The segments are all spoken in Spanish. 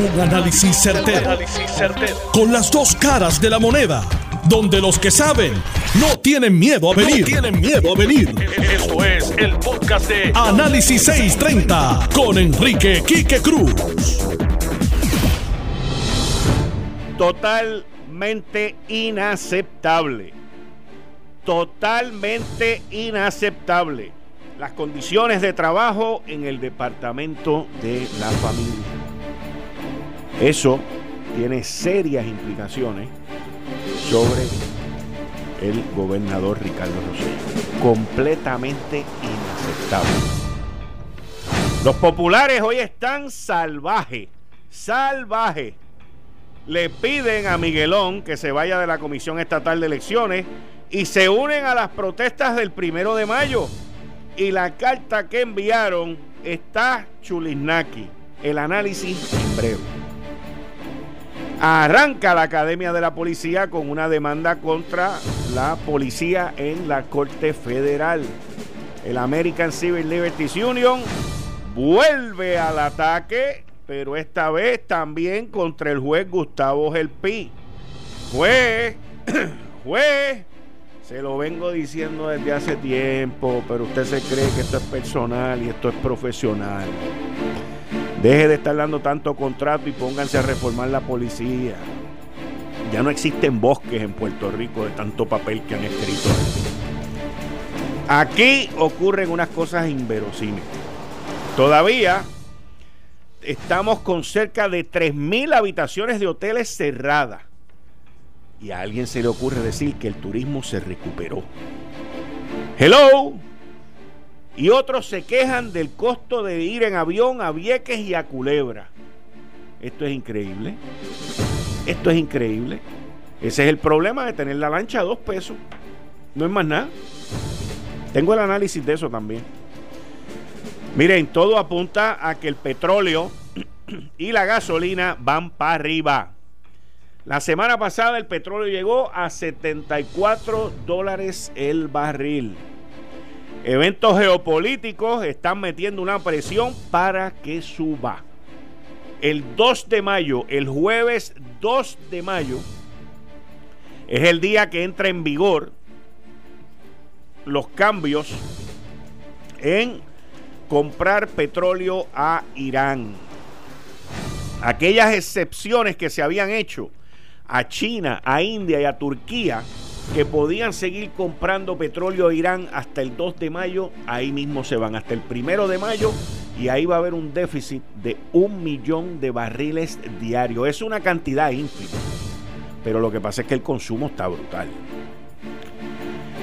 Un análisis certero, Con las dos caras de la moneda. Donde los que saben no tienen miedo a venir. tienen miedo a venir. Esto es el podcast de Análisis 630 con Enrique Quique Cruz. Totalmente inaceptable. Totalmente inaceptable las condiciones de trabajo en el departamento de la familia. Eso tiene serias implicaciones sobre el gobernador Ricardo Rosselló. Completamente inaceptable. Los populares hoy están salvajes, salvajes. Le piden a Miguelón que se vaya de la Comisión Estatal de Elecciones y se unen a las protestas del primero de mayo y la carta que enviaron está chulisnaki. El análisis en breve. Arranca la Academia de la Policía con una demanda contra la policía en la Corte Federal. El American Civil Liberties Union vuelve al ataque, pero esta vez también contra el juez Gustavo Gelpi. Juez, juez, se lo vengo diciendo desde hace tiempo, pero usted se cree que esto es personal y esto es profesional. Deje de estar dando tanto contrato y pónganse a reformar la policía. Ya no existen bosques en Puerto Rico de tanto papel que han escrito. Aquí ocurren unas cosas inverosímiles. Todavía estamos con cerca de 3.000 habitaciones de hoteles cerradas y a alguien se le ocurre decir que el turismo se recuperó. Hello. Y otros se quejan del costo de ir en avión a Vieques y a Culebra. Esto es increíble. Esto es increíble. Ese es el problema de tener la lancha a dos pesos. No es más nada. Tengo el análisis de eso también. Miren, todo apunta a que el petróleo y la gasolina van para arriba. La semana pasada el petróleo llegó a 74 dólares el barril. Eventos geopolíticos están metiendo una presión para que suba. El 2 de mayo, el jueves 2 de mayo, es el día que entra en vigor los cambios en comprar petróleo a Irán. Aquellas excepciones que se habían hecho a China, a India y a Turquía que podían seguir comprando petróleo a Irán hasta el 2 de mayo, ahí mismo se van hasta el 1 de mayo y ahí va a haber un déficit de un millón de barriles diarios. Es una cantidad ínfima, pero lo que pasa es que el consumo está brutal.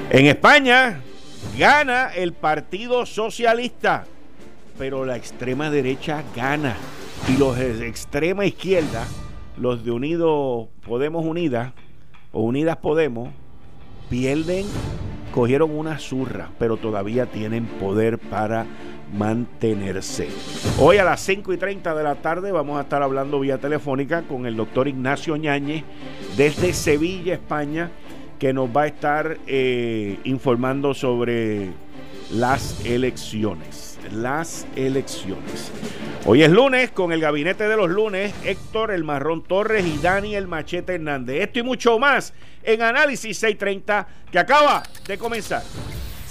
En España gana el Partido Socialista, pero la extrema derecha gana y los de extrema izquierda los de Unidos Podemos Unidas o Unidas Podemos pierden, cogieron una zurra, pero todavía tienen poder para mantenerse. Hoy a las 5 y 30 de la tarde vamos a estar hablando vía telefónica con el doctor Ignacio Ñañez desde Sevilla, España, que nos va a estar eh, informando sobre las elecciones las elecciones. Hoy es lunes con el gabinete de los lunes, Héctor El Marrón Torres y Daniel Machete Hernández. Esto y mucho más en Análisis 630 que acaba de comenzar.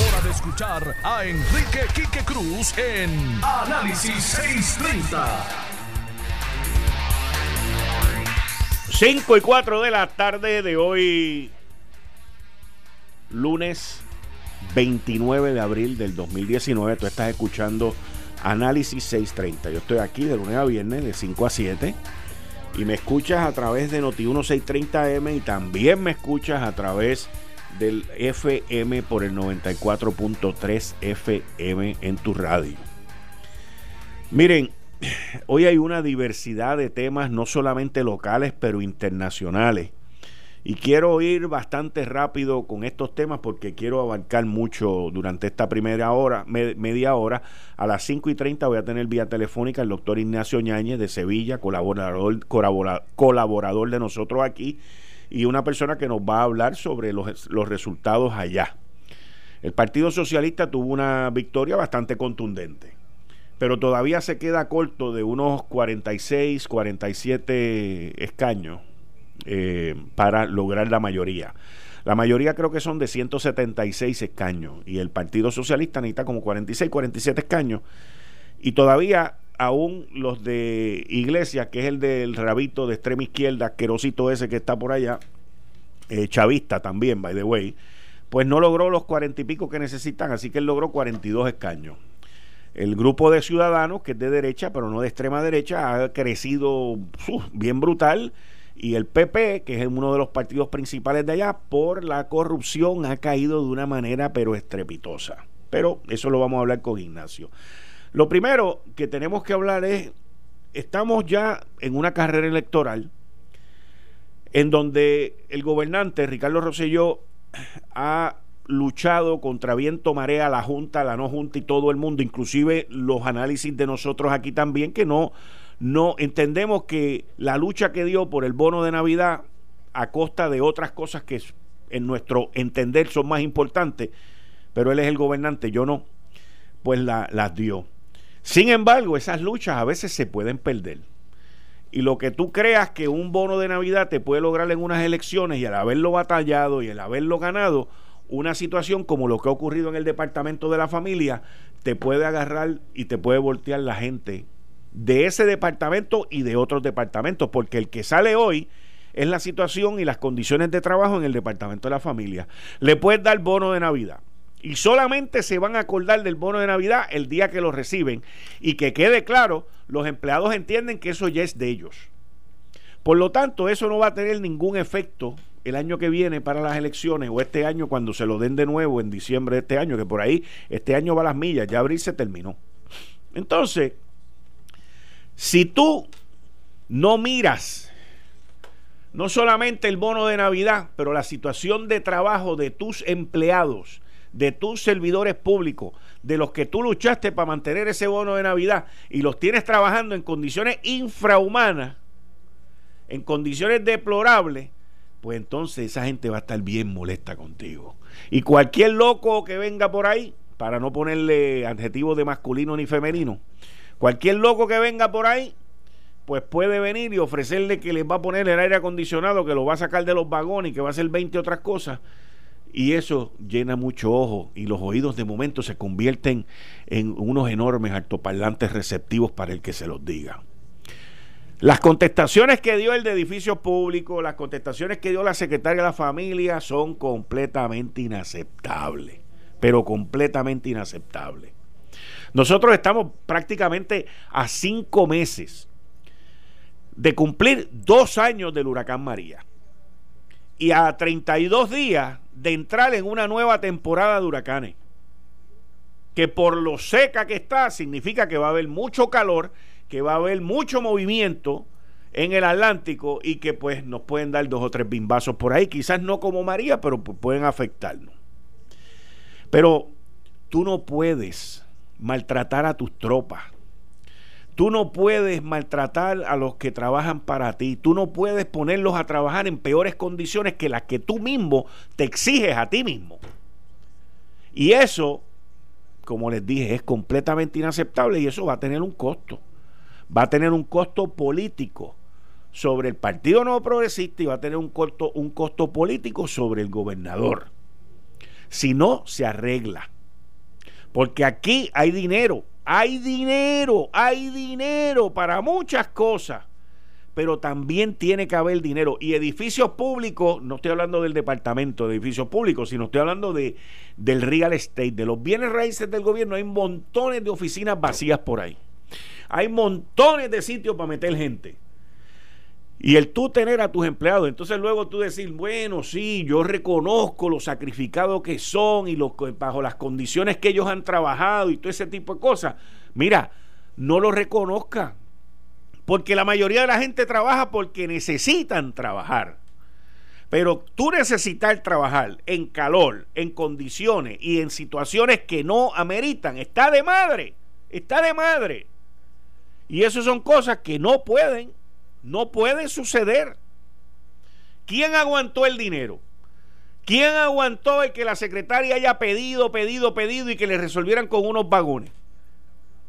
hora de escuchar a Enrique Quique Cruz en Análisis 630. 5 y 4 de la tarde de hoy, lunes 29 de abril del 2019. Tú estás escuchando Análisis 630. Yo estoy aquí de lunes a viernes de 5 a 7 y me escuchas a través de Noti 1630M y también me escuchas a través del FM por el 94.3 FM en tu radio. Miren, hoy hay una diversidad de temas, no solamente locales, pero internacionales. Y quiero ir bastante rápido con estos temas porque quiero abarcar mucho durante esta primera hora, media hora. A las 5 y 30 voy a tener vía telefónica el doctor Ignacio Ñáñez de Sevilla, colaborador, colaborador de nosotros aquí, y una persona que nos va a hablar sobre los, los resultados allá. El Partido Socialista tuvo una victoria bastante contundente, pero todavía se queda corto de unos 46, 47 escaños eh, para lograr la mayoría. La mayoría creo que son de 176 escaños y el Partido Socialista necesita como 46, 47 escaños y todavía aún los de Iglesia, que es el del rabito de extrema izquierda, asquerosito ese que está por allá, eh, chavista también, by the way, pues no logró los cuarenta y pico que necesitan, así que él logró 42 escaños. El grupo de ciudadanos, que es de derecha, pero no de extrema derecha, ha crecido bien brutal y el PP, que es uno de los partidos principales de allá, por la corrupción ha caído de una manera pero estrepitosa. Pero eso lo vamos a hablar con Ignacio. Lo primero que tenemos que hablar es, estamos ya en una carrera electoral en donde el gobernante Ricardo Rosselló ha luchado contra viento, marea, la Junta, la no Junta y todo el mundo, inclusive los análisis de nosotros aquí también, que no no entendemos que la lucha que dio por el bono de Navidad a costa de otras cosas que en nuestro entender son más importantes, pero él es el gobernante, yo no, pues las dio. Sin embargo, esas luchas a veces se pueden perder. Y lo que tú creas que un bono de Navidad te puede lograr en unas elecciones y al haberlo batallado y al haberlo ganado, una situación como lo que ha ocurrido en el departamento de la familia, te puede agarrar y te puede voltear la gente de ese departamento y de otros departamentos, porque el que sale hoy es la situación y las condiciones de trabajo en el departamento de la familia. Le puedes dar bono de Navidad y solamente se van a acordar del bono de Navidad el día que lo reciben y que quede claro, los empleados entienden que eso ya es de ellos. Por lo tanto, eso no va a tener ningún efecto el año que viene para las elecciones o este año cuando se lo den de nuevo en diciembre de este año, que por ahí este año va a las millas, ya abril se terminó. Entonces, si tú no miras no solamente el bono de Navidad, pero la situación de trabajo de tus empleados, de tus servidores públicos, de los que tú luchaste para mantener ese bono de Navidad y los tienes trabajando en condiciones infrahumanas, en condiciones deplorables, pues entonces esa gente va a estar bien molesta contigo. Y cualquier loco que venga por ahí, para no ponerle adjetivos de masculino ni femenino, Cualquier loco que venga por ahí, pues puede venir y ofrecerle que les va a poner el aire acondicionado, que lo va a sacar de los vagones y que va a hacer 20 otras cosas. Y eso llena mucho ojo y los oídos de momento se convierten en unos enormes altoparlantes receptivos para el que se los diga. Las contestaciones que dio el de edificios públicos, las contestaciones que dio la secretaria de la familia son completamente inaceptables, pero completamente inaceptables. Nosotros estamos prácticamente a cinco meses de cumplir dos años del huracán María y a 32 días de entrar en una nueva temporada de huracanes. Que por lo seca que está, significa que va a haber mucho calor, que va a haber mucho movimiento en el Atlántico y que pues nos pueden dar dos o tres bimbazos por ahí, quizás no como María, pero pueden afectarnos. Pero tú no puedes maltratar a tus tropas. Tú no puedes maltratar a los que trabajan para ti. Tú no puedes ponerlos a trabajar en peores condiciones que las que tú mismo te exiges a ti mismo. Y eso, como les dije, es completamente inaceptable y eso va a tener un costo. Va a tener un costo político sobre el Partido Nuevo Progresista y va a tener un costo, un costo político sobre el gobernador. Si no, se arregla. Porque aquí hay dinero, hay dinero, hay dinero para muchas cosas. Pero también tiene que haber dinero. Y edificios públicos, no estoy hablando del departamento de edificios públicos, sino estoy hablando de, del real estate, de los bienes raíces del gobierno. Hay montones de oficinas vacías por ahí. Hay montones de sitios para meter gente. Y el tú tener a tus empleados, entonces luego tú decir, bueno, sí, yo reconozco lo sacrificados que son y los, bajo las condiciones que ellos han trabajado y todo ese tipo de cosas. Mira, no lo reconozca. porque la mayoría de la gente trabaja porque necesitan trabajar. Pero tú necesitas trabajar en calor, en condiciones y en situaciones que no ameritan, está de madre, está de madre. Y eso son cosas que no pueden, no pueden suceder. ¿Quién aguantó el dinero? ¿Quién aguantó el que la secretaria haya pedido, pedido, pedido y que le resolvieran con unos vagones?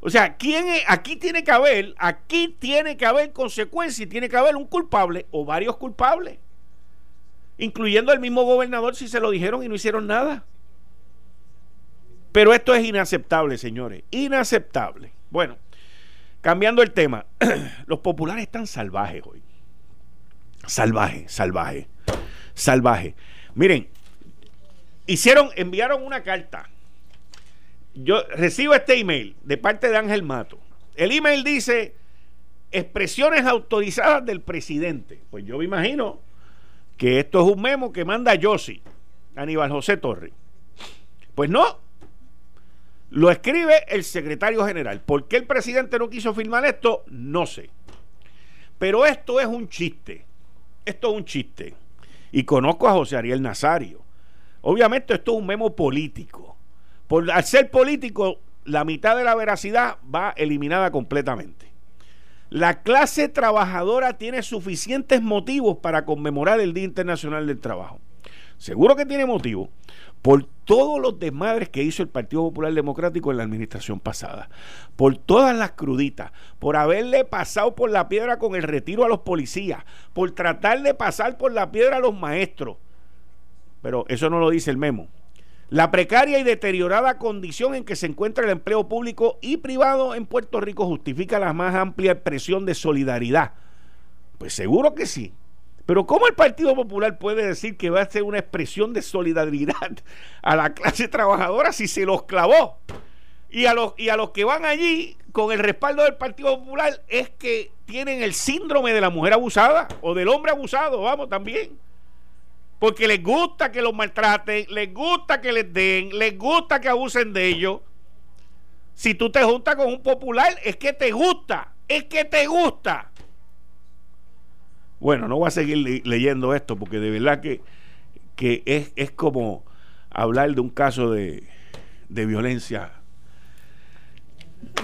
O sea, ¿quién aquí tiene que haber, aquí tiene que haber consecuencias y tiene que haber un culpable o varios culpables, incluyendo al mismo gobernador si se lo dijeron y no hicieron nada. Pero esto es inaceptable, señores, inaceptable. Bueno, cambiando el tema, los populares están salvajes hoy. Salvaje, salvaje, salvaje. Miren, hicieron, enviaron una carta yo recibo este email de parte de Ángel Mato. El email dice expresiones autorizadas del presidente. Pues yo me imagino que esto es un memo que manda Yossi, Aníbal José Torres. Pues no. Lo escribe el secretario general. ¿Por qué el presidente no quiso firmar esto? No sé. Pero esto es un chiste. Esto es un chiste. Y conozco a José Ariel Nazario. Obviamente esto es un memo político. Por, al ser político, la mitad de la veracidad va eliminada completamente. La clase trabajadora tiene suficientes motivos para conmemorar el Día Internacional del Trabajo. Seguro que tiene motivo por todos los desmadres que hizo el Partido Popular Democrático en la administración pasada, por todas las cruditas, por haberle pasado por la piedra con el retiro a los policías, por tratar de pasar por la piedra a los maestros. Pero eso no lo dice el memo. La precaria y deteriorada condición en que se encuentra el empleo público y privado en Puerto Rico justifica la más amplia expresión de solidaridad. Pues seguro que sí. Pero ¿cómo el Partido Popular puede decir que va a ser una expresión de solidaridad a la clase trabajadora si se los clavó? Y a los, y a los que van allí con el respaldo del Partido Popular es que tienen el síndrome de la mujer abusada o del hombre abusado, vamos, también porque les gusta que los maltraten, les gusta que les den, les gusta que abusen de ellos. Si tú te juntas con un popular, es que te gusta, es que te gusta. Bueno, no voy a seguir leyendo esto porque de verdad que, que es, es, como hablar de un caso de, de violencia,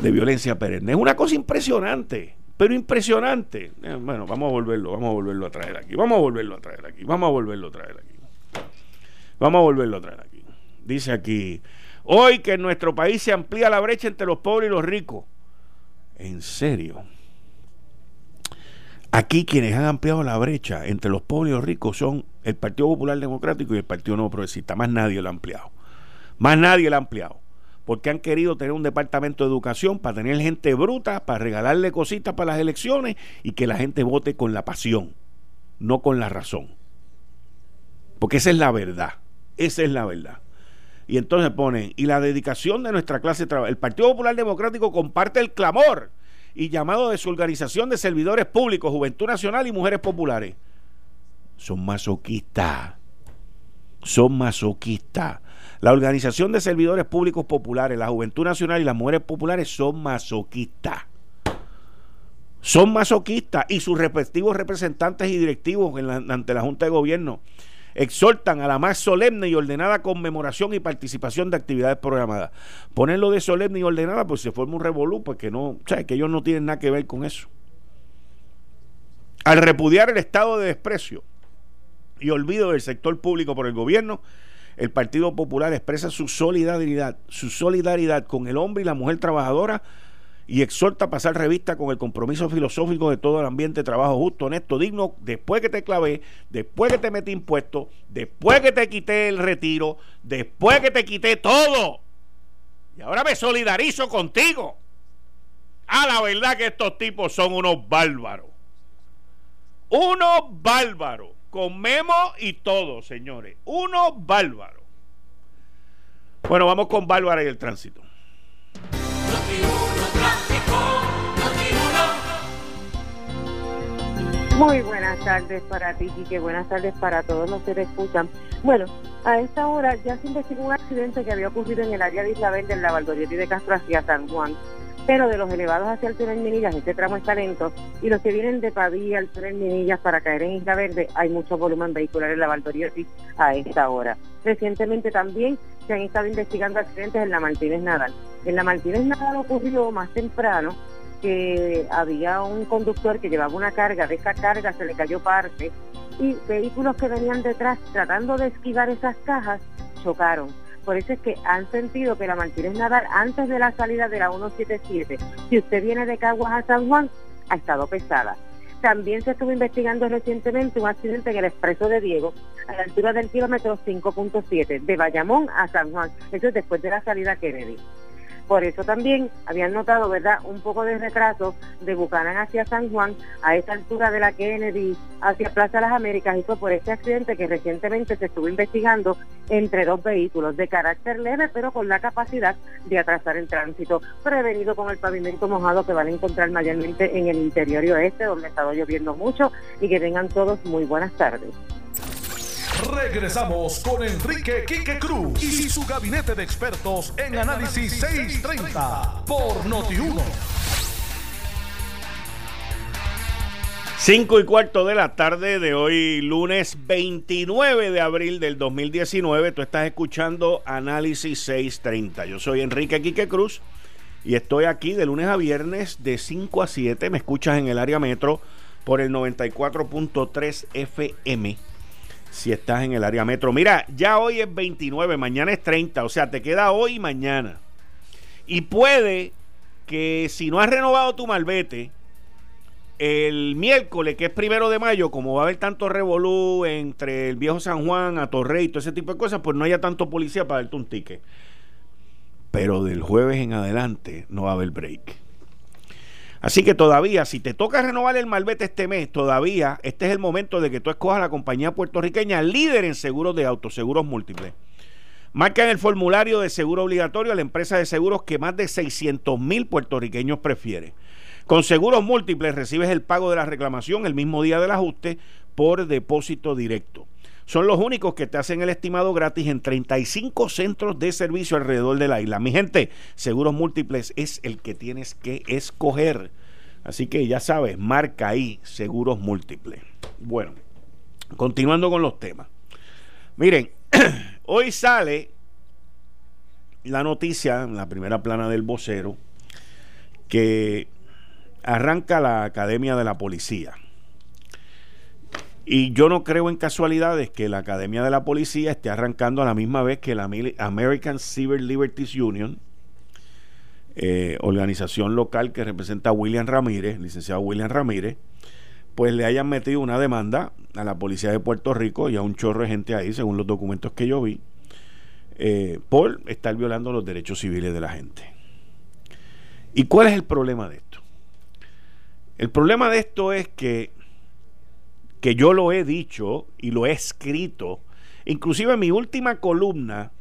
de violencia perenne. Es una cosa impresionante pero impresionante. Eh, bueno, vamos a volverlo, vamos a volverlo a traer aquí. Vamos a volverlo a traer aquí. Vamos a volverlo a traer aquí. Vamos a volverlo a traer aquí. Dice aquí, hoy que en nuestro país se amplía la brecha entre los pobres y los ricos. En serio. Aquí quienes han ampliado la brecha entre los pobres y los ricos son el Partido Popular Democrático y el Partido Nuevo Progresista. Más nadie lo ha ampliado. Más nadie lo ha ampliado porque han querido tener un departamento de educación para tener gente bruta, para regalarle cositas para las elecciones y que la gente vote con la pasión, no con la razón. Porque esa es la verdad, esa es la verdad. Y entonces ponen, y la dedicación de nuestra clase de. El Partido Popular Democrático comparte el clamor y llamado de su organización de servidores públicos, Juventud Nacional y Mujeres Populares. Son masoquistas. Son masoquistas la Organización de Servidores Públicos Populares, la Juventud Nacional y las Mujeres Populares son masoquistas. Son masoquistas y sus respectivos representantes y directivos ante la Junta de Gobierno exhortan a la más solemne y ordenada conmemoración y participación de actividades programadas. Ponerlo de solemne y ordenada, pues se forma un revolú, porque no, o sea, que ellos no tienen nada que ver con eso. Al repudiar el estado de desprecio y olvido del sector público por el gobierno, el Partido Popular expresa su solidaridad, su solidaridad con el hombre y la mujer trabajadora y exhorta a pasar revista con el compromiso filosófico de todo el ambiente de trabajo justo, honesto, digno, después que te clavé, después que te metí impuestos, después que te quité el retiro, después que te quité todo. Y ahora me solidarizo contigo. A la verdad que estos tipos son unos bárbaros. Unos bárbaros con memo y todo, señores. Uno bárbaro. Bueno, vamos con Bárbara y el tránsito. Muy buenas tardes para ti, Quique. Buenas tardes para todos los que te escuchan. Bueno, a esta hora ya se investigó un accidente que había ocurrido en el área de Isla Verde, en la Valdoriotti de Castro hacia San Juan. pero de los elevados hacia el túnel Minillas, este tramo está lento, y los que vienen de Pavía al túnel Minillas para caer en Isla Verde, hay mucho volumen vehicular en la Valdoriotti a esta hora. Recientemente también se han estado investigando accidentes en la Martínez Nadal. En la Martínez Nadal ocurrió más temprano que había un conductor que llevaba una carga, de esa carga se le cayó parte, y vehículos que venían detrás tratando de esquivar esas cajas chocaron por eso es que han sentido que la Martínez Nadal, antes de la salida de la 177, si usted viene de Caguas a San Juan, ha estado pesada. También se estuvo investigando recientemente un accidente en el expreso de Diego, a la altura del kilómetro 5.7, de Bayamón a San Juan. Eso es después de la salida Kennedy. Por eso también habían notado, ¿verdad?, un poco de retraso de Bucanán hacia San Juan, a esa altura de la Kennedy, hacia Plaza de las Américas, y fue por este accidente que recientemente se estuvo investigando entre dos vehículos de carácter leve, pero con la capacidad de atrasar el tránsito, prevenido con el pavimento mojado que van a encontrar mayormente en el interior oeste, donde ha estado lloviendo mucho, y que tengan todos muy buenas tardes. Regresamos con Enrique Quique Cruz y su gabinete de expertos en Análisis 630 por Noti1. 5 y cuarto de la tarde de hoy, lunes 29 de abril del 2019. Tú estás escuchando Análisis 630. Yo soy Enrique Quique Cruz y estoy aquí de lunes a viernes de 5 a 7. Me escuchas en el área metro por el 94.3 FM si estás en el área metro. Mira, ya hoy es 29, mañana es 30, o sea, te queda hoy y mañana. Y puede que si no has renovado tu malvete, el miércoles, que es primero de mayo, como va a haber tanto revolú entre el viejo San Juan, a Torrey y todo ese tipo de cosas, pues no haya tanto policía para darte un ticket. Pero del jueves en adelante no va a haber break. Así que todavía, si te toca renovar el malvete este mes, todavía este es el momento de que tú escojas la compañía puertorriqueña líder en seguros de autos, seguros múltiples. Marca en el formulario de seguro obligatorio a la empresa de seguros que más de 600 mil puertorriqueños prefiere. Con seguros múltiples recibes el pago de la reclamación el mismo día del ajuste por depósito directo. Son los únicos que te hacen el estimado gratis en 35 centros de servicio alrededor de la isla. Mi gente, Seguros Múltiples es el que tienes que escoger. Así que ya sabes, marca ahí Seguros Múltiples. Bueno, continuando con los temas. Miren, hoy sale la noticia en la primera plana del vocero que arranca la Academia de la Policía. Y yo no creo en casualidades que la Academia de la Policía esté arrancando a la misma vez que la American Civil Liberties Union, eh, organización local que representa a William Ramírez, licenciado William Ramírez, pues le hayan metido una demanda a la Policía de Puerto Rico y a un chorro de gente ahí, según los documentos que yo vi, eh, por estar violando los derechos civiles de la gente. ¿Y cuál es el problema de esto? El problema de esto es que que yo lo he dicho y lo he escrito, inclusive en mi última columna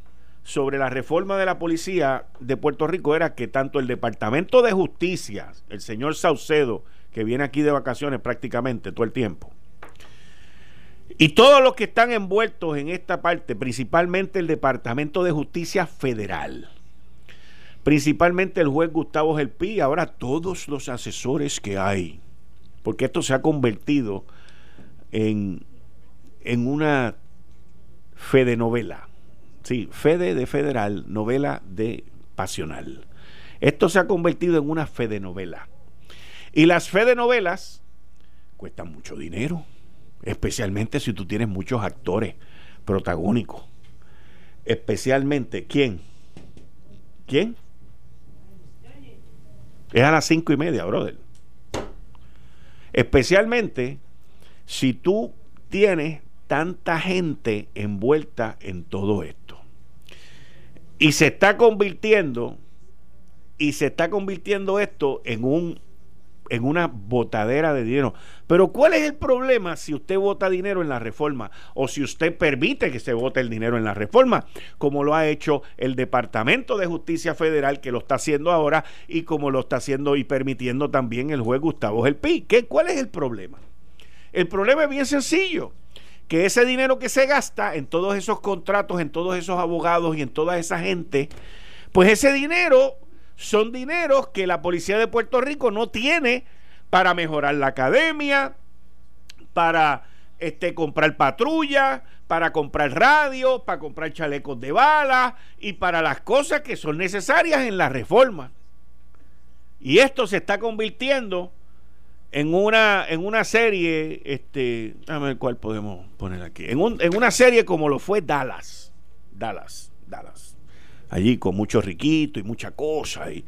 sobre la reforma de la policía de Puerto Rico era que tanto el Departamento de Justicia, el señor Saucedo, que viene aquí de vacaciones prácticamente todo el tiempo, y todos los que están envueltos en esta parte, principalmente el Departamento de Justicia Federal, principalmente el juez Gustavo Gelpi, ahora todos los asesores que hay, porque esto se ha convertido en, en una fe novela. Sí, Fede de federal, novela de pasional. Esto se ha convertido en una fe de novela. Y las fe de novelas cuestan mucho dinero, especialmente si tú tienes muchos actores protagónicos. Especialmente, ¿quién? ¿Quién? Es a las cinco y media, brother. Especialmente si tú tienes tanta gente envuelta en todo esto y se está convirtiendo y se está convirtiendo esto en un en una botadera de dinero. Pero ¿cuál es el problema si usted vota dinero en la reforma o si usted permite que se vote el dinero en la reforma, como lo ha hecho el Departamento de Justicia Federal que lo está haciendo ahora y como lo está haciendo y permitiendo también el juez Gustavo Gelpi? ¿Qué, ¿Cuál es el problema? El problema es bien sencillo, que ese dinero que se gasta en todos esos contratos, en todos esos abogados y en toda esa gente, pues ese dinero son dineros que la policía de Puerto Rico no tiene para mejorar la academia, para este, comprar patrulla, para comprar radio, para comprar chalecos de bala y para las cosas que son necesarias en la reforma. Y esto se está convirtiendo en una, en una serie, este, a ver cuál podemos poner aquí, en, un, en una serie como lo fue Dallas, Dallas, Dallas, allí con mucho riquito y mucha cosa y,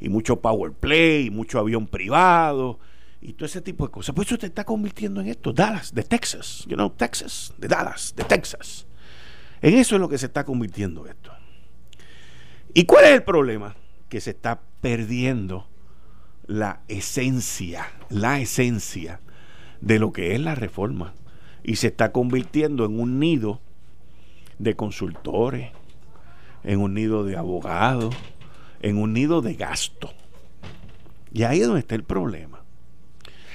y mucho power play y mucho avión privado y todo ese tipo de cosas. Pues eso te está convirtiendo en esto, Dallas, de Texas, you know, Texas, de Dallas, de Texas. En eso es lo que se está convirtiendo esto. ¿Y cuál es el problema? Que se está perdiendo la esencia, la esencia de lo que es la reforma. Y se está convirtiendo en un nido de consultores, en un nido de abogados, en un nido de gasto. Y ahí es donde está el problema.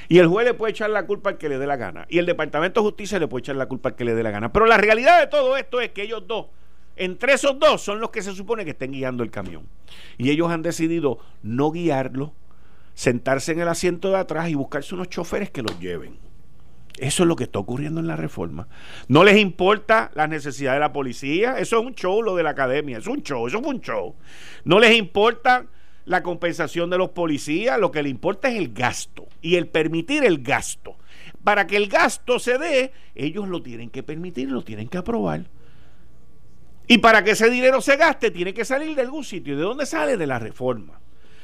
Y el juez le puede echar la culpa al que le dé la gana. Y el Departamento de Justicia le puede echar la culpa al que le dé la gana. Pero la realidad de todo esto es que ellos dos, entre esos dos, son los que se supone que estén guiando el camión. Y ellos han decidido no guiarlo, sentarse en el asiento de atrás y buscarse unos choferes que los lleven. Eso es lo que está ocurriendo en la reforma. No les importa la necesidad de la policía. Eso es un show, lo de la academia. Es un show, eso fue un show. No les importa la compensación de los policías, lo que le importa es el gasto y el permitir el gasto. Para que el gasto se dé, ellos lo tienen que permitir, lo tienen que aprobar. Y para que ese dinero se gaste, tiene que salir de algún sitio. ¿De dónde sale? De la reforma.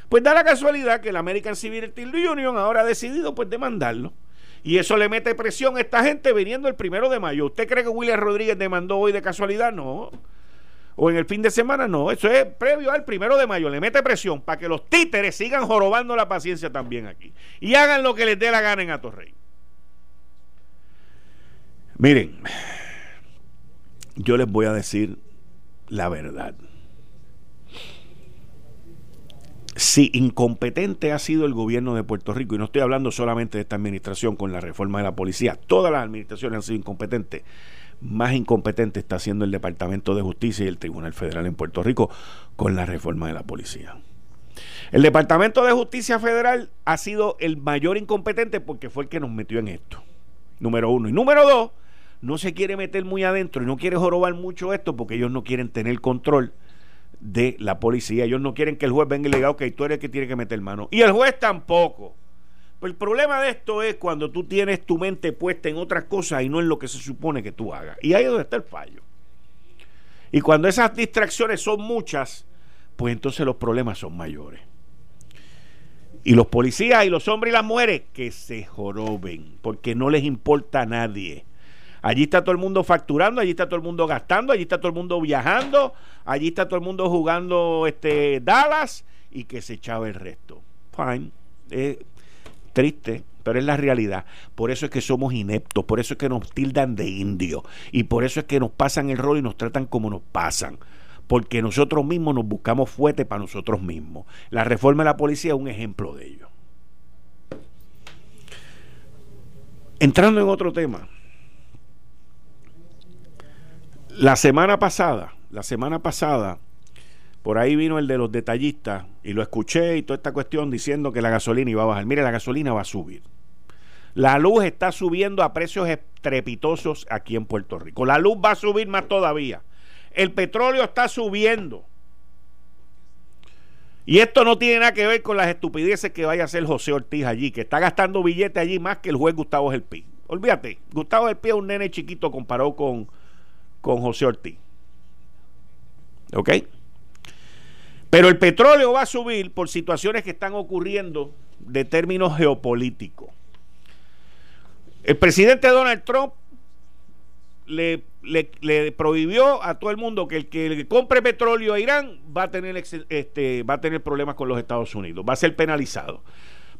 Pues da la casualidad que el American Civil Union ahora ha decidido pues demandarlo. Y eso le mete presión a esta gente viniendo el primero de mayo. ¿Usted cree que William Rodríguez demandó hoy de casualidad? No o en el fin de semana, no, eso es previo al primero de mayo, le mete presión para que los títeres sigan jorobando la paciencia también aquí y hagan lo que les dé la gana en Atorrey. Miren, yo les voy a decir la verdad. Si incompetente ha sido el gobierno de Puerto Rico, y no estoy hablando solamente de esta administración con la reforma de la policía, todas las administraciones han sido incompetentes más incompetente está siendo el Departamento de Justicia y el Tribunal Federal en Puerto Rico con la reforma de la policía. El Departamento de Justicia Federal ha sido el mayor incompetente porque fue el que nos metió en esto. Número uno. Y número dos, no se quiere meter muy adentro y no quiere jorobar mucho esto porque ellos no quieren tener control de la policía. Ellos no quieren que el juez venga y le diga, ok, tú eres el que tiene que meter mano. Y el juez tampoco. Pues el problema de esto es cuando tú tienes tu mente puesta en otras cosas y no en lo que se supone que tú hagas. Y ahí es donde está el fallo. Y cuando esas distracciones son muchas, pues entonces los problemas son mayores. Y los policías y los hombres y las mujeres que se joroben, porque no les importa a nadie. Allí está todo el mundo facturando, allí está todo el mundo gastando, allí está todo el mundo viajando, allí está todo el mundo jugando este Dallas y que se echaba el resto. Fine. Triste, pero es la realidad. Por eso es que somos ineptos, por eso es que nos tildan de indio y por eso es que nos pasan el rol y nos tratan como nos pasan. Porque nosotros mismos nos buscamos fuerte para nosotros mismos. La reforma de la policía es un ejemplo de ello. Entrando en otro tema. La semana pasada, la semana pasada, por ahí vino el de los detallistas y lo escuché y toda esta cuestión diciendo que la gasolina iba a bajar. Mire, la gasolina va a subir. La luz está subiendo a precios estrepitosos aquí en Puerto Rico. La luz va a subir más todavía. El petróleo está subiendo. Y esto no tiene nada que ver con las estupideces que vaya a hacer José Ortiz allí, que está gastando billetes allí más que el juez Gustavo Gelpi. Olvídate, Gustavo Gelpi es un nene chiquito comparado con, con José Ortiz. ¿Ok? Pero el petróleo va a subir por situaciones que están ocurriendo de términos geopolíticos. El presidente Donald Trump le, prohibió a todo el mundo que el que compre petróleo a Irán va a tener este, va a tener problemas con los Estados Unidos, va a ser penalizado.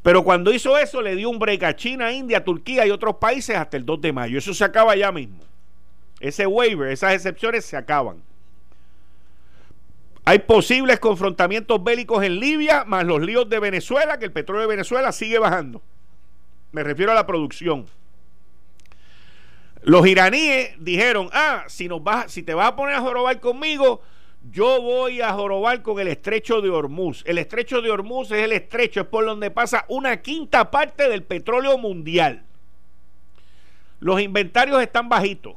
Pero cuando hizo eso le dio un break a China, India, Turquía y otros países hasta el 2 de mayo. Eso se acaba ya mismo. Ese waiver, esas excepciones se acaban. Hay posibles confrontamientos bélicos en Libia, más los líos de Venezuela, que el petróleo de Venezuela sigue bajando. Me refiero a la producción. Los iraníes dijeron, ah, si, nos vas, si te vas a poner a jorobar conmigo, yo voy a jorobar con el estrecho de Hormuz. El estrecho de Hormuz es el estrecho, es por donde pasa una quinta parte del petróleo mundial. Los inventarios están bajitos.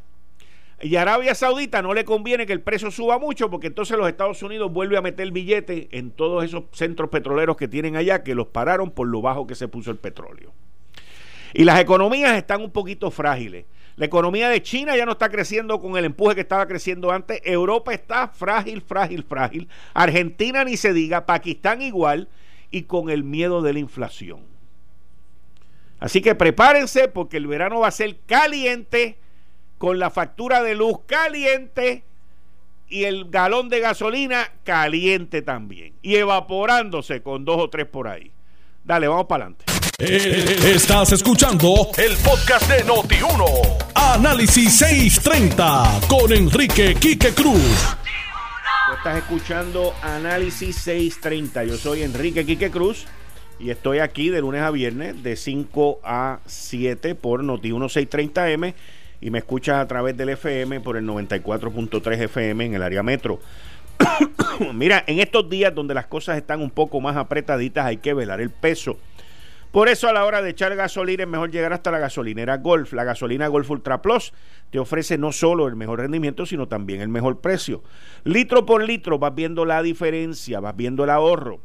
Y a Arabia Saudita no le conviene que el precio suba mucho porque entonces los Estados Unidos vuelve a meter billete en todos esos centros petroleros que tienen allá que los pararon por lo bajo que se puso el petróleo. Y las economías están un poquito frágiles. La economía de China ya no está creciendo con el empuje que estaba creciendo antes. Europa está frágil, frágil, frágil. Argentina ni se diga. Pakistán igual. Y con el miedo de la inflación. Así que prepárense porque el verano va a ser caliente, con la factura de luz caliente y el galón de gasolina caliente también. Y evaporándose con dos o tres por ahí. Dale, vamos para adelante. Eh, estás escuchando el podcast de Noti1. Análisis 630 con Enrique Quique Cruz. estás escuchando Análisis 630. Yo soy Enrique Quique Cruz y estoy aquí de lunes a viernes de 5 a 7 por Noti1 630M y me escuchas a través del FM por el 94.3 FM en el área metro. Mira, en estos días donde las cosas están un poco más apretaditas hay que velar el peso. Por eso a la hora de echar gasolina es mejor llegar hasta la gasolinera Golf. La gasolina Golf Ultra Plus te ofrece no solo el mejor rendimiento, sino también el mejor precio. Litro por litro vas viendo la diferencia, vas viendo el ahorro.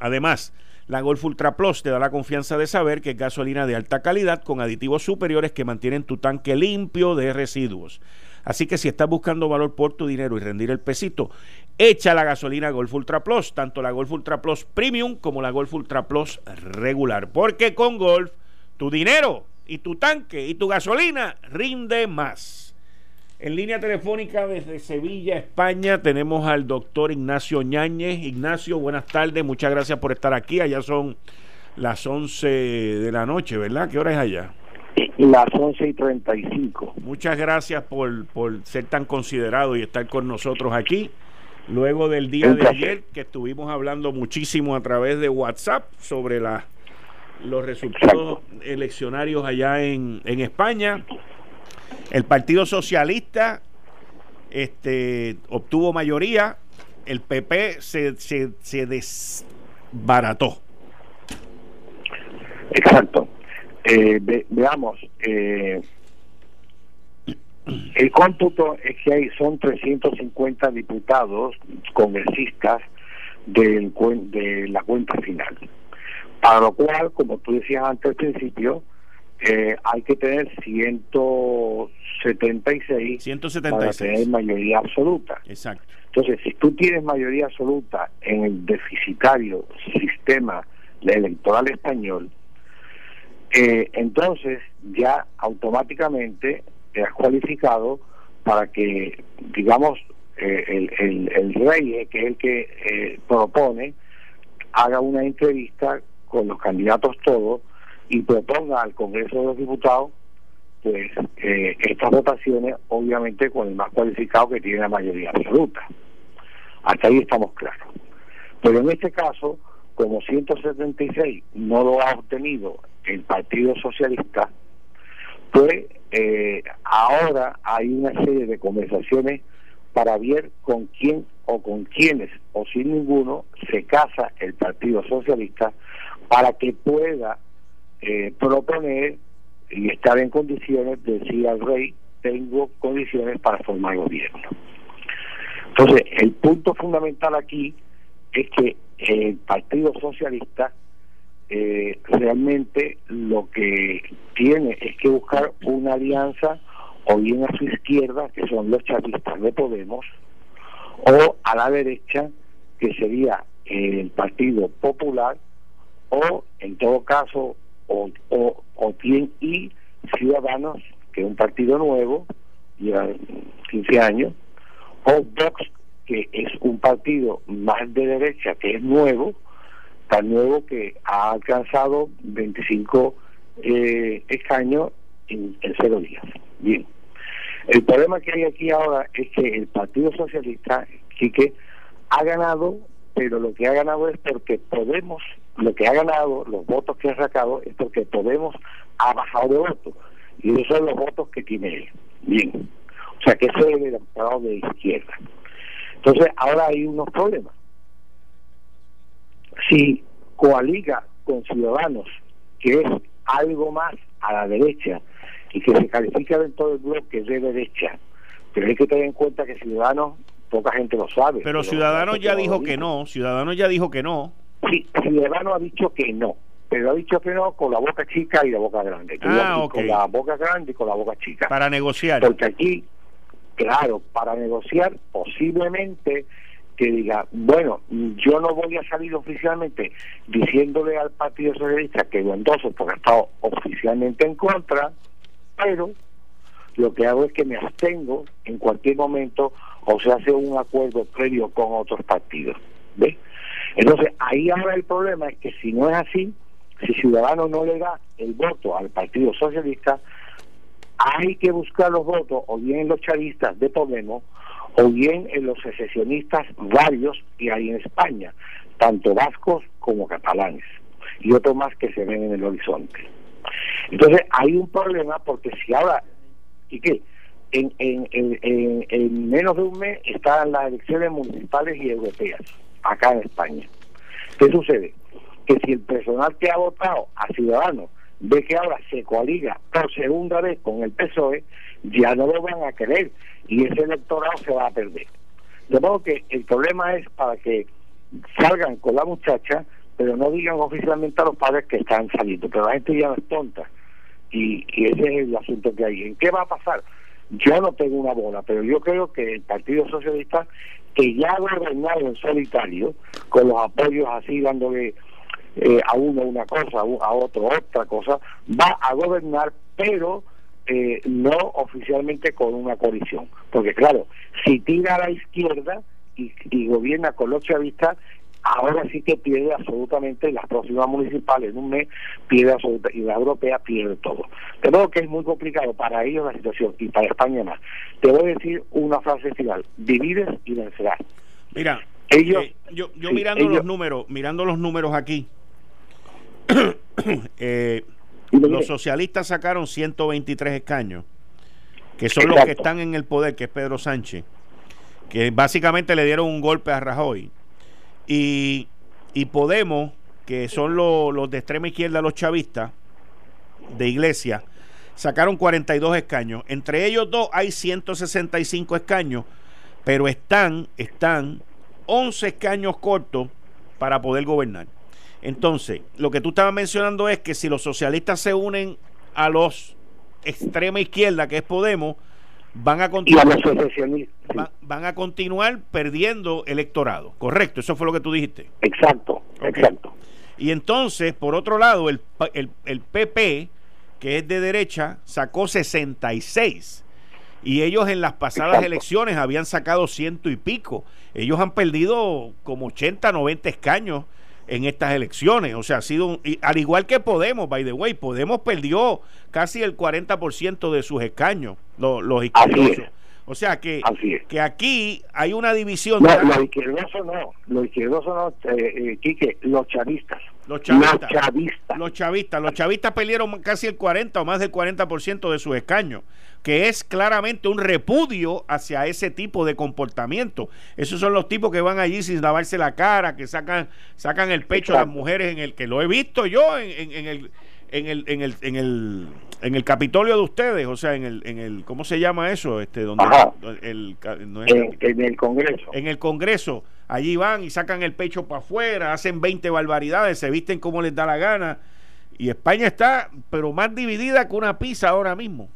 Además, la Golf Ultra Plus te da la confianza de saber que es gasolina de alta calidad con aditivos superiores que mantienen tu tanque limpio de residuos. Así que si estás buscando valor por tu dinero y rendir el pesito, echa la gasolina Golf Ultra Plus, tanto la Golf Ultra Plus Premium como la Golf Ultra Plus regular. Porque con Golf, tu dinero y tu tanque y tu gasolina rinde más. En línea telefónica desde Sevilla, España, tenemos al doctor Ignacio Ñáñez. Ignacio, buenas tardes, muchas gracias por estar aquí. Allá son las 11 de la noche, ¿verdad? ¿Qué hora es allá? Las 11 y 35. Muchas gracias por, por ser tan considerado y estar con nosotros aquí. Luego del día de ayer, que estuvimos hablando muchísimo a través de WhatsApp sobre la, los resultados eleccionarios allá en, en España, el Partido Socialista este, obtuvo mayoría, el PP se, se, se desbarató. Exacto. Eh, veamos, eh, el cómputo es que hay, son 350 diputados congresistas del, de la cuenta final. Para lo cual, como tú decías antes al principio, eh, hay que tener 176, 176 para tener mayoría absoluta. Exacto. Entonces, si tú tienes mayoría absoluta en el deficitario sistema electoral español, eh, entonces ya automáticamente te has cualificado para que, digamos, eh, el, el, el, rey, eh, que es el que eh, propone, haga una entrevista con los candidatos todos y proponga al Congreso de los Diputados pues estas votaciones obviamente con el más cualificado que tiene la mayoría absoluta. Hasta ahí estamos claros. Pero en este caso, como 176 no lo ha obtenido el Partido Socialista, pues eh, ahora hay una serie de conversaciones para ver con quién o con quiénes o sin ninguno se casa el Partido Socialista para que pueda eh, proponer y estar en condiciones de decir al rey tengo condiciones para formar gobierno. Entonces, el punto fundamental aquí es que el Partido Socialista eh, realmente lo que tiene es que buscar una alianza o bien a su izquierda, que son los chavistas de Podemos, o a la derecha, que sería el Partido Popular, o en todo caso, o, o, o y Ciudadanos, que es un partido nuevo, lleva 15 años, o Vox, que es un partido más de derecha, que es nuevo, tan nuevo que ha alcanzado 25 eh, escaños en, cero días. Bien. El problema que hay aquí ahora es que el Partido Socialista, que ha ganado, pero lo que ha ganado es porque Podemos, lo que ha ganado, los votos que ha sacado, es porque Podemos ha bajado de votos. Y esos son los votos que tiene él. Bien. O sea que eso es el electorado de izquierda. Entonces, ahora hay unos problemas. Si coaliga con Ciudadanos, que es algo más a la derecha y que se califica dentro del bloque de derecha, pero hay que tener en cuenta que Ciudadanos, poca gente lo sabe. Pero, Ciudadanos ya dijo que no, Ciudadanos ya dijo que no. Sí, Ciudadanos ha dicho que no, pero ha dicho que no con la boca chica y la boca grande. Ah, Con la boca grande y con la boca chica. Para negociar. Porque aquí, claro, para negociar posiblemente que diga, bueno, yo no voy a salir oficialmente diciéndole al Partido Socialista que lo endoso porque ha estado oficialmente en contra, pero lo que hago es que me abstengo en cualquier momento o se hace un acuerdo previo con otros partidos. ¿Ve? Entonces, ahí ahora el problema es que si no es así, si Ciudadanos no le da el voto al Partido Socialista, hay que buscar los votos o bien en los chavistas de Podemos o bien en los secesionistas varios que hay en España, tanto vascos como catalanes, y otros más que se ven en el horizonte. Entonces hay un problema porque si ahora, ¿y qué? En, en, en, en menos de un mes están las elecciones municipales y europeas, acá en España. ¿Qué sucede? Que si el personal que ha votado a Ciudadanos ve que ahora se coaliga por segunda vez con el PSOE, ya no lo van a querer y ese electorado se va a perder. De modo que el problema es para que salgan con la muchacha, pero no digan oficialmente a los padres que están saliendo. Pero la gente ya no es tonta y, ese es el asunto que hay. ¿En qué va a pasar? Yo no tengo una bola, pero yo creo que el Partido Socialista, que ya ha gobernado en solitario, con los apoyos así dándole eh, a uno una cosa, a otro otra cosa, va a gobernar, pero eh, no oficialmente con una coalición. Porque claro, si tira a la izquierda y, gobierna con los chavistas, ahora sí que pierde absolutamente las próximas municipales en un mes, pierde absolutamente, y la europea pierde todo. De modo que es muy complicado para ellos la situación y para España más. Te voy a decir una frase final, divides y vencerás. Mira, ellos, eh, yo, yo mirando los números, mirando los números aquí, eh, los socialistas sacaron 123 escaños, que son los que están en el poder, que es Pedro Sánchez, que básicamente le dieron un golpe a Rajoy. Y, Podemos, que son los de extrema izquierda, los chavistas, de iglesia, sacaron 42 escaños. Entre ellos dos hay 165 escaños, pero están, están 11 escaños cortos para poder gobernar. Entonces, lo que tú estabas mencionando es que si los socialistas se unen a los extrema izquierda, que es Podemos, van a continuar, van, a continuar perdiendo electorado. Correcto, eso fue lo que tú dijiste. Exacto, exacto. Y entonces, por otro lado, el, el, el PP, que es de derecha, sacó 66 y ellos en las pasadas elecciones habían sacado ciento y pico. Ellos han perdido como 80, 90 escaños en estas elecciones. O sea, ha sido, al igual que Podemos, by the way, Podemos perdió casi el 40% de sus escaños, los, los izquierdosos. O sea que, que aquí hay una división. No, los izquierdosos no, los izquierdosos no, eh, eh los chavistas. Los chavistas, los chavistas. Los chavistas. Los chavistas perdieron casi el 40 o más del 40% de sus escaños que es claramente un repudio hacia ese tipo de comportamiento. Esos son los tipos que van allí sin lavarse la cara, que sacan, sacan el pecho a las mujeres en el que lo he visto yo en, el en el, en el, en el, en el Capitolio de ustedes, o sea, en el, en el, ¿cómo se llama eso? Este, donde el, en, el Congreso. En el Congreso, allí van y sacan el pecho para afuera, hacen 20 barbaridades, se visten como les da la gana. Y España está, pero más dividida que una pizza ahora mismo.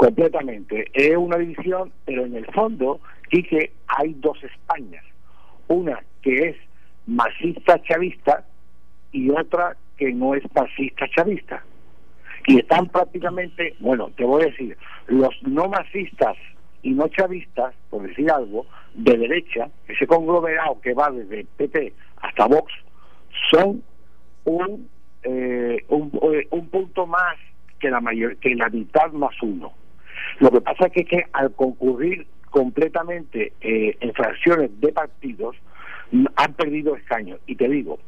Completamente. Es una división, pero en el fondo sí hay dos Españas. Una que es masista chavista y otra que no es masista chavista. Y están prácticamente, bueno, te voy a decir, los no masistas y no chavistas, por decir algo, de derecha, ese conglomerado que va desde PP hasta Vox, son un, eh, un, eh, un punto más que la mayor, que la mitad más uno. Lo que pasa es que, al concurrir completamente eh, en fracciones de partidos, han perdido escaños. Y te digo,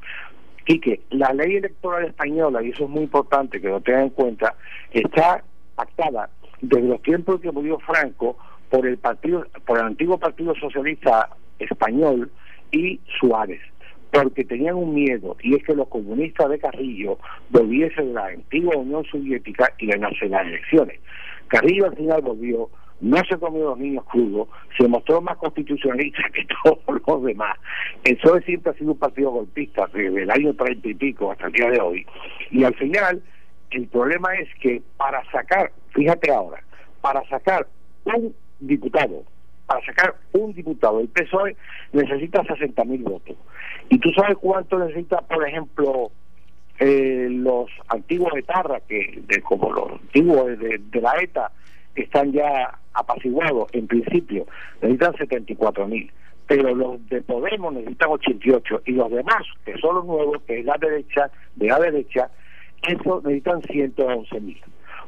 Quique, la ley electoral española, y eso es muy importante que lo tengan en cuenta, está pactada desde los tiempos que murió Franco por el partido, por el antiguo Partido Socialista Español y Suárez porque tenían un miedo, y es que los comunistas de Carrillo volviesen de la antigua Unión Soviética y ganasen las elecciones. Carrillo al final volvió, no se comió los niños crudos, se mostró más constitucionalista que todos los demás. El PSOE siempre ha sido un partido golpista desde el año treinta y pico hasta el día de hoy, y al final el problema es que para sacar, fíjate ahora, para sacar un diputado para sacar un diputado del PSOE necesita 60 mil votos. ¿Y tú sabes cuánto necesita, por ejemplo, eh, los antiguos etarra, que de, como los antiguos de, la ETA, están ya apaciguados en principio, necesitan 74 mil. Pero los de Podemos necesitan 88 y los demás, que son los nuevos, que es la derecha, de la derecha, eso necesitan 111 mil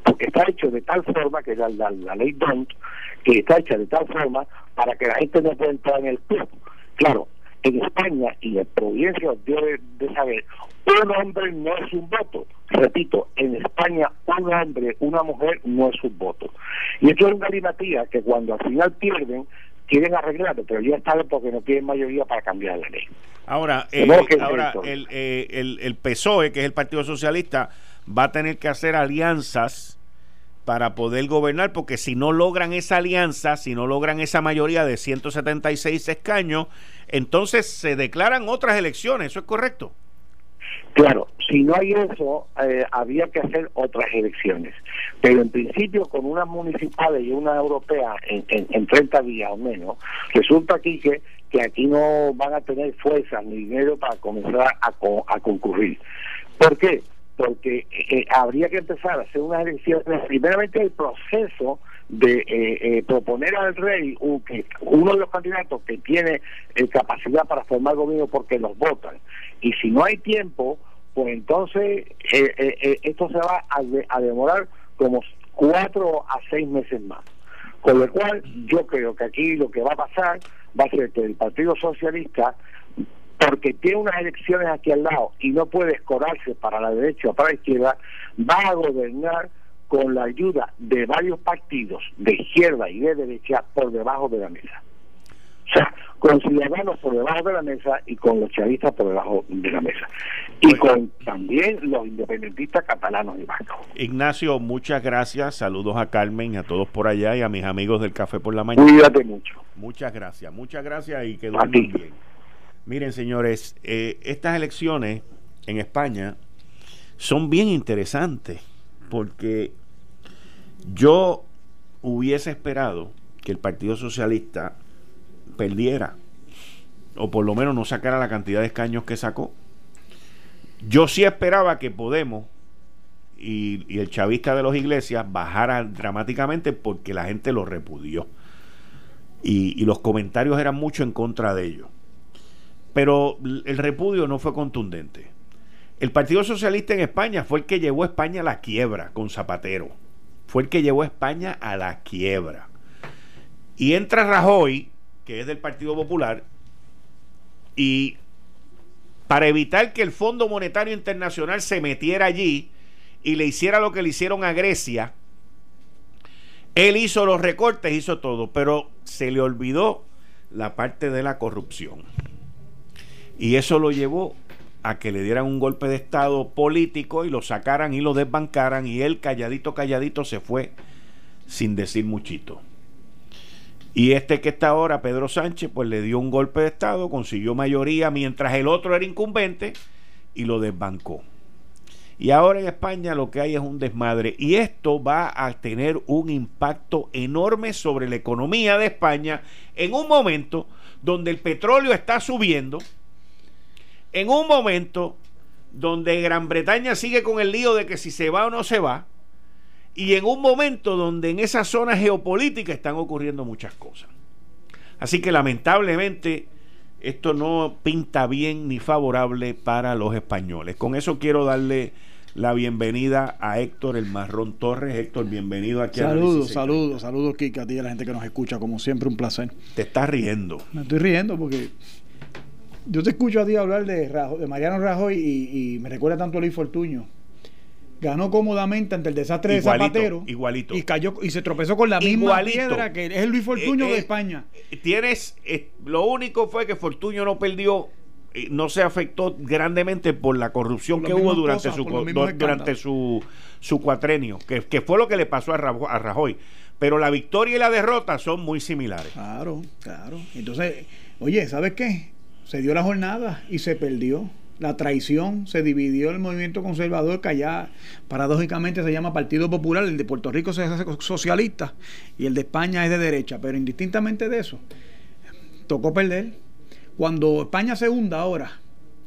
porque está hecho de tal forma, que la, la, la ley DONT, que está hecha de tal forma para que la gente no pueda entrar en el club. Claro, en España y en Providencia debe de saber, un hombre no es un voto. Repito, en España un hombre, una mujer no es un voto. Y esto es una galimatía que cuando al final pierden, quieren arreglarlo, pero ya está porque no tienen mayoría para cambiar la ley. Ahora, eh, ahora el, eh, el, el PSOE, que es el Partido Socialista, va a tener que hacer alianzas para poder gobernar, porque si no logran esa alianza, si no logran esa mayoría de 176 escaños, entonces se declaran otras elecciones, ¿eso es correcto? Claro, si no hay eso, eh, había que hacer otras elecciones. Pero en principio, con unas municipales y una europea en, en, 30 días o menos, resulta aquí que, que aquí no van a tener fuerza ni dinero para comenzar a, a concurrir. ¿Por qué? Porque eh, habría que empezar a hacer unas elecciones, primeramente el proceso de eh, eh, proponer al rey que uno de los candidatos que tiene capacidad para formar gobierno porque los votan. Y si no hay tiempo, pues entonces esto se va a, a demorar como cuatro a seis meses más. Con lo cual, yo creo que aquí lo que va a pasar va a ser que el Partido Socialista porque tiene unas elecciones aquí al lado y no puede escorarse para la derecha o para la izquierda, va a gobernar con la ayuda de varios partidos de izquierda y de derecha por debajo de la mesa. O sea, con ciudadanos por debajo de la mesa y con los chavistas por debajo de la mesa. Y con también los independentistas catalanos y vascos. Ignacio, muchas gracias. Saludos a Carmen, a todos por allá y a mis amigos del Café por la Mañana. Cuídate mucho. Muchas gracias, muchas gracias y que bien. Miren, señores, eh, estas elecciones en España son bien interesantes porque yo hubiese esperado que el Partido Socialista perdiera o por lo menos no sacara la cantidad de escaños que sacó. Yo sí esperaba que Podemos y, el chavista de los iglesias bajara dramáticamente porque la gente lo repudió. Y, y los comentarios eran mucho en contra de ellos. Pero el repudio no fue contundente. El Partido Socialista en España fue el que llevó a España a la quiebra con Zapatero. Fue el que llevó a España a la quiebra. Y entra Rajoy, que es del Partido Popular, y para evitar que el Fondo Monetario Internacional se metiera allí y le hiciera lo que le hicieron a Grecia, él hizo los recortes, hizo todo, pero se le olvidó la parte de la corrupción. Y eso lo llevó a que le dieran un golpe de Estado político y lo sacaran y lo desbancaran y él calladito, calladito se fue sin decir muchito. Y este que está ahora, Pedro Sánchez, pues le dio un golpe de Estado, consiguió mayoría mientras el otro era incumbente y lo desbancó. Y ahora en España lo que hay es un desmadre y esto va a tener un impacto enorme sobre la economía de España en un momento donde el petróleo está subiendo, en un momento donde Gran Bretaña sigue con el lío de que si se va o no se va, y en un momento donde en esa zona geopolítica están ocurriendo muchas cosas. Así que lamentablemente esto no pinta bien ni favorable para los españoles. Con eso quiero darle la bienvenida a Héctor el Marrón Torres. Héctor, bienvenido aquí saludos, a Saludos, saludos, saludos, Kika, a ti y a la gente que nos escucha, como siempre, un placer. Te estás riendo. Me estoy riendo porque yo te escucho a ti hablar de, de Mariano Rajoy y, me recuerda tanto a Luis Fortuño. ganó cómodamente ante el desastre de Zapatero. Igualito. Y cayó y se tropezó con la misma piedra que es el Luis Fortuño de España. Tienes, lo único fue que Fortuño no perdió no se afectó grandemente por la corrupción que hubo durante su durante su, su cuatrenio, que, que, fue lo que le pasó a, a Rajoy. Pero la victoria y la derrota son muy similares. Claro, claro. Entonces, oye, ¿sabes qué? Se dio la jornada y se perdió. La traición, se dividió el movimiento conservador que allá paradójicamente se llama Partido Popular, el de Puerto Rico se hace socialista y el de España es de derecha, pero indistintamente de eso, tocó perder cuando España se hunda ahora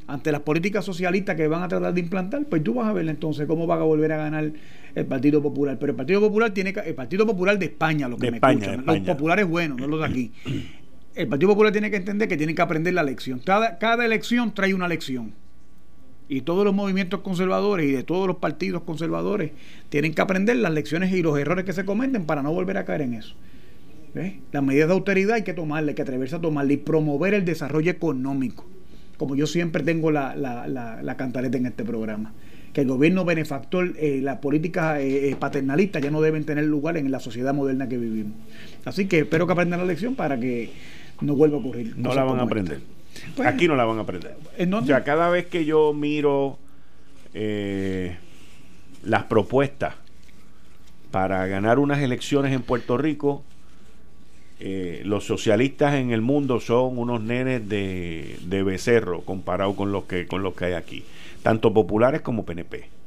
ante las políticas socialistas que van a tratar de implantar, pues tú vas a ver entonces cómo va a volver a ganar el Partido Popular. Pero el Partido Popular tiene que, el Partido Popular de España, lo que me escuchan, los populares buenos, no los de aquí. El Partido Popular tiene que entender que tiene que aprender la lección. Cada, cada elección trae una lección. Y todos los movimientos conservadores y de todos los partidos conservadores tienen que aprender las lecciones y los errores que se cometen para no volver a caer en eso. Las medidas de autoridad hay que tomarlas, hay que atreverse a tomarlas y promover el desarrollo económico, como yo siempre tengo la, la, la, cantaleta en este programa. Que el gobierno benefactor, eh, las políticas eh, eh, paternalistas ya no deben tener lugar en la sociedad moderna que vivimos. Así que espero que aprendan la lección para que no vuelva a ocurrir. No la van a aprender. Pues, Aquí no la van a aprender. O sea, cada vez que yo miro las propuestas para ganar unas elecciones en Puerto Rico, eh, los socialistas en el mundo son unos nenes de, de becerro comparado con los que con los que hay aquí, tanto populares como PNP.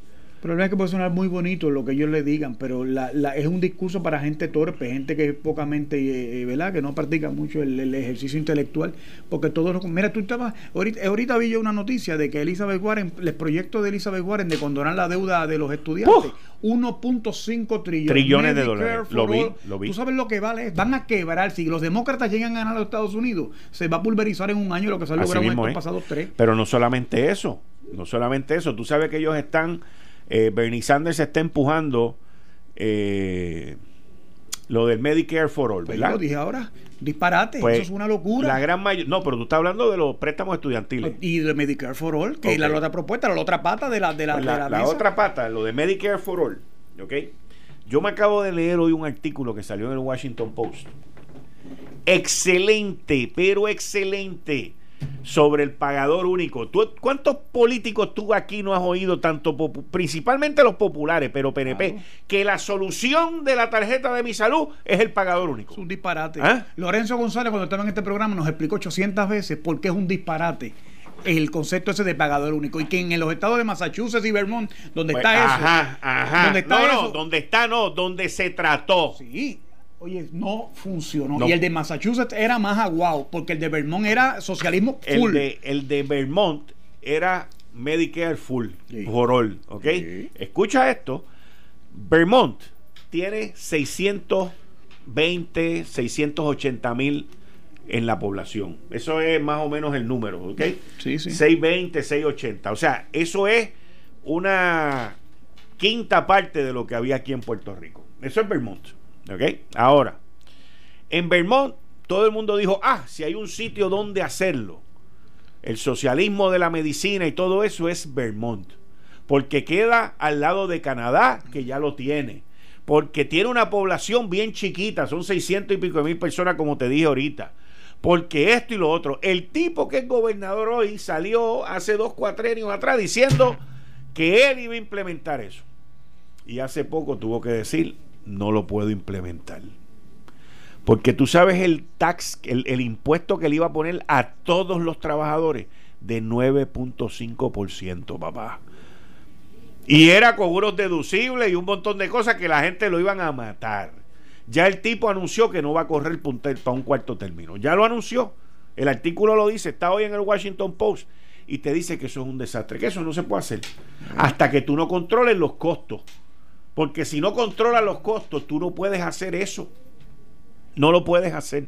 El problema es que puede sonar muy bonito lo que ellos le digan, pero la, la, es un discurso para gente torpe, gente que es pocamente, eh, eh, ¿verdad? Que no practica mucho el, ejercicio intelectual, porque todos los... Mira, tú estabas... Ahorita, ahorita vi yo una noticia de que Elizabeth Warren, el proyecto de Elizabeth Warren de condonar la deuda de los estudiantes, 1.5 trillones, trillones de dólares. Lo vi, lo vi. Tú sabes lo que vale, van a quebrar. Si los demócratas llegan a ganar a los Estados Unidos, se va a pulverizar en un año lo que se ha logrado en estos pasados tres. Pero no solamente eso, no solamente eso, tú sabes que ellos están eh, Bernie Sanders está empujando eh, lo del Medicare for All, pues ¿verdad? lo dije ahora, disparate, pues, eso es una locura. La gran mayoría, no, pero tú estás hablando de los préstamos estudiantiles. Y de Medicare for All, que es la otra propuesta, la otra pata de la de la, pues la, otra pata, lo de Medicare for All, ¿ok? Yo me acabo de leer hoy un artículo que salió en el Washington Post. Excelente, pero excelente sobre el pagador único. ¿Cuántos políticos tú aquí no has oído, tanto principalmente los populares, pero PNP, que la solución de la tarjeta de mi salud es el pagador único? Es un disparate. ¿Ah? Lorenzo González, cuando estaba en este programa, nos explicó 800 veces por qué es un disparate el concepto ese de pagador único y que en los estados de Massachusetts y Vermont donde pues, está eso ajá, donde está no, no, donde está no donde se trató sí Oye, no funcionó. Y el de Massachusetts era más aguado, porque el de Vermont era socialismo full. El de, el de Vermont era Medicare full, por all, ¿ok? Escucha esto. Vermont tiene 620, 680 mil en la población. Eso es más o menos el número, ¿ok? Sí, sí. 620, 680. O sea, eso es una quinta parte de lo que había aquí en Puerto Rico. Eso es Vermont. Ahora, en Vermont todo el mundo dijo, ah, si hay un sitio donde hacerlo. El socialismo de la medicina y todo eso es Vermont. Porque queda al lado de Canadá, que ya lo tiene. Porque tiene una población bien chiquita, son 600 y pico mil personas, como te dije ahorita. Porque esto y lo otro. El tipo que es gobernador hoy salió hace dos cuatrenios atrás diciendo que él iba a implementar eso. Y hace poco tuvo que decir, no lo puedo implementar. Porque tú sabes el tax, el, impuesto que le iba a poner a todos los trabajadores de 9.5%, papá. Y era con unos deducibles y un montón de cosas que la gente lo iban a matar. Ya el tipo anunció que no va a correr para un cuarto término. Ya lo anunció. El artículo lo dice, está hoy en el Washington Post y te dice que eso es un desastre, que eso no se puede hacer hasta que tú no controles los costos porque si no controlas los costos, tú no puedes hacer eso. No lo puedes hacer.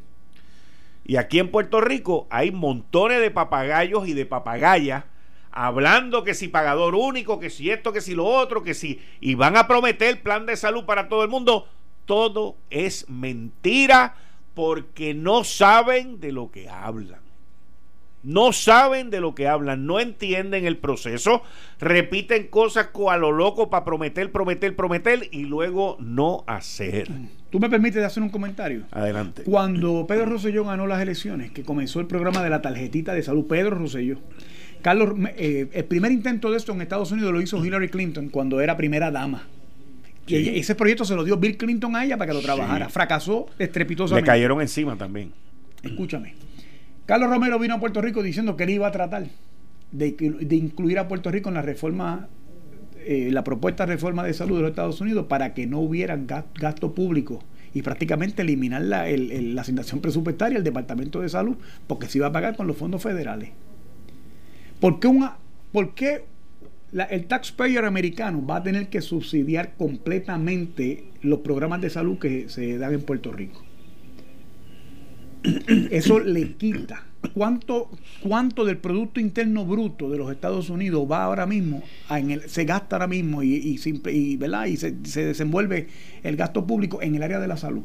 Y aquí en Puerto Rico hay montones de papagayos y de papagayas hablando que si pagador único, que si esto, que si lo otro, que si... Y van a prometer plan de salud para todo el mundo. Todo es mentira porque no saben de lo que hablan. No saben de lo que hablan, no entienden el proceso, repiten cosas a lo loco para prometer, prometer, prometer y luego no hacer. ¿Tú me permites hacer un comentario? Adelante. Cuando Pedro Rosselló ganó las elecciones, que comenzó el programa de la tarjetita de salud, Pedro Rosselló, Carlos, eh, el primer intento de esto en Estados Unidos lo hizo Hillary Clinton cuando era primera dama. Y ese proyecto se lo dio Bill Clinton a ella para que lo trabajara. Fracasó estrepitosamente. Le cayeron encima también. Escúchame. Carlos Romero vino a Puerto Rico diciendo que él iba a tratar de, incluir a Puerto Rico en la reforma, eh, la propuesta de reforma de salud de los Estados Unidos para que no hubiera gasto público y prácticamente eliminar la, asignación presupuestaria del Departamento de Salud porque se iba a pagar con los fondos federales. ¿Por qué, una, por qué el taxpayer americano va a tener que subsidiar completamente los programas de salud que se dan en Puerto Rico? Eso le quita. ¿Cuánto, ¿Cuánto del Producto Interno Bruto de los Estados Unidos va ahora mismo, en el, se gasta ahora mismo y, y, y, ¿verdad? y se, se, desenvuelve el gasto público en el área de la salud?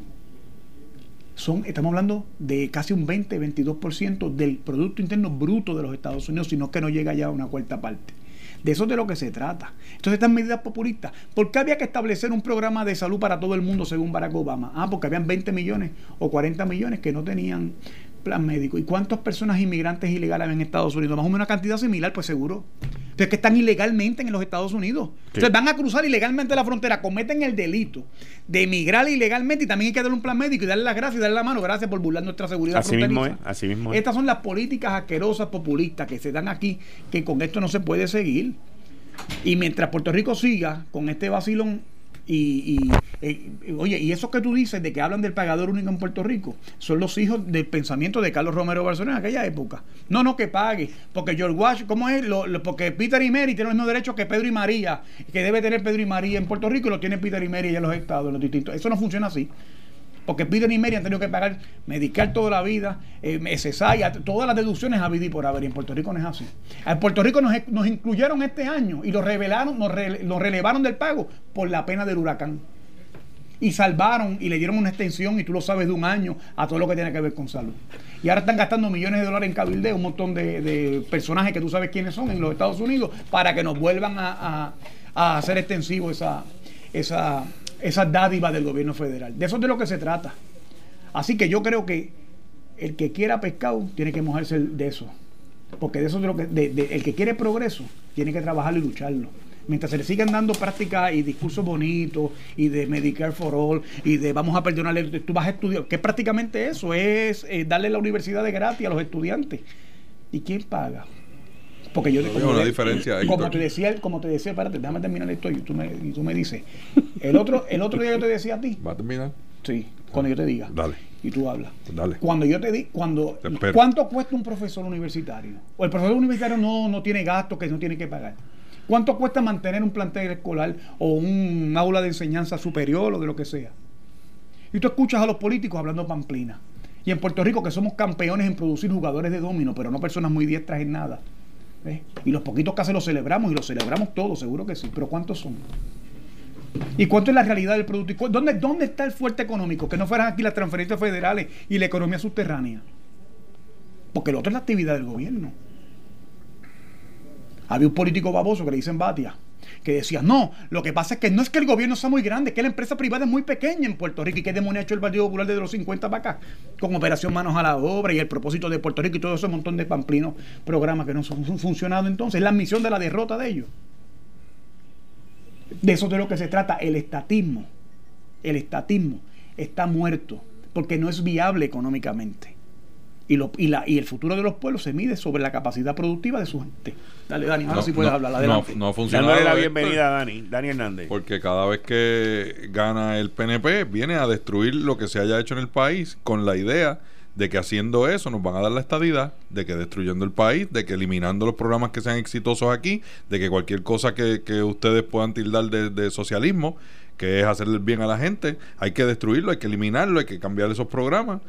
Son, estamos hablando de casi un 20-22% del Producto Interno Bruto de los Estados Unidos, sino que no llega ya a una cuarta parte. De eso es de lo que se trata. Entonces, estas medidas populistas, ¿por qué había que establecer un programa de salud para todo el mundo según Barack Obama? Ah, porque habían 20 millones o 40 millones que no tenían plan médico. ¿Y cuántas personas inmigrantes ilegales hay en Estados Unidos? Más o menos una cantidad similar, pues seguro. Pero es que están ilegalmente en los Estados Unidos. Entonces van a cruzar ilegalmente la frontera, cometen el delito de emigrar ilegalmente y también hay que darle un plan médico y darle las gracias y darle la mano. Gracias por burlar nuestra seguridad así Mismo es, así mismo Estas son las políticas asquerosas populistas que se dan aquí, que con esto no se puede seguir. Y mientras Puerto Rico siga con este vacilón y, eh, oye, y eso que tú dices de que hablan del pagador único en Puerto Rico, son los hijos del pensamiento de Carlos Romero Barcelona en aquella época. No, no, que pague, porque George Washington, ¿cómo es? Lo, porque Peter y Mary tienen los mismos derechos que Pedro y María, que debe tener Pedro y María en Puerto Rico y lo tiene Peter y Mary en los estados, en los distintos. Eso no funciona así porque Peter y Mary han tenido que pagar medicar toda la vida, eh, todas las deducciones a vivir por haber. Y en Puerto Rico no es así. En Puerto Rico nos, nos incluyeron este año y lo revelaron, nos, relevaron del pago por la pena del huracán. Y salvaron y le dieron una extensión, y tú lo sabes, de un año a todo lo que tiene que ver con salud. Y ahora están gastando millones de dólares en cabildeo, un montón de, personajes que tú sabes quiénes son en los Estados Unidos, para que nos vuelvan a, hacer extensivo esa, esa, esa dádiva del gobierno federal. De eso es de lo que se trata. Así que yo creo que el que quiera pescado tiene que mojarse de eso. Porque de eso es de lo que. el que quiere progreso tiene que trabajarlo y lucharlo. Mientras se le sigan dando prácticas y discursos bonitos y de Medicare for All y de vamos a perdonarle, tú vas a estudiar, que prácticamente eso es eh, darle la universidad de gratis a los estudiantes. ¿Y quién paga? Porque yo como, una diferencia como te decía, como te decía, espérate, déjame terminar esto y tú me, y tú me dices. El otro, el otro día yo te decía a ti. ¿Va a terminar? Sí, cuando yo te diga. Dale. Y tú hablas. Dale. Cuando yo te di, cuando ¿cuánto cuesta un profesor universitario? O el profesor universitario no, no tiene gastos que no tiene que pagar. ¿Cuánto cuesta mantener un plantel escolar o un aula de enseñanza superior o de lo que sea? Y tú escuchas a los políticos hablando pamplina. Y en Puerto Rico, que somos campeones en producir jugadores de domino, pero no personas muy diestras en nada ¿Eh? Y los poquitos que los celebramos y los celebramos todos, seguro que sí. Pero ¿cuántos son? ¿Y cuánto es la realidad del producto? ¿Dónde, ¿Dónde está el fuerte económico? Que no fueran aquí las transferencias federales y la economía subterránea. Porque lo otro es la actividad del gobierno. Había un político baboso que le dicen Batia que decía, no, lo que pasa es que no es que el gobierno sea muy grande, es que la empresa privada es muy pequeña en Puerto Rico y que demonios ha hecho el Partido Popular desde los 50 para acá, con Operación Manos a la Obra y el propósito de Puerto Rico y todo ese montón de pamplinos programas que no han funcionado entonces, es la misión de la derrota de ellos. De eso es de lo que se trata, el estatismo. El estatismo está muerto porque no es viable económicamente y, lo, y, la, y el futuro de los pueblos se mide sobre la capacidad productiva de su gente. Dale, Dani, ahora sí puedes hablar. Adelante. No, no ha funcionado. la bienvenida a Dani, Dani Hernández. Porque cada vez que gana el PNP, viene a destruir lo que se haya hecho en el país con la idea de que haciendo eso nos van a dar la estadidad, de que destruyendo el país, de que eliminando los programas que sean exitosos aquí, de que cualquier cosa que, que ustedes puedan tildar de, de socialismo, que es hacerle bien a la gente, hay que destruirlo, hay que eliminarlo, hay que cambiar esos programas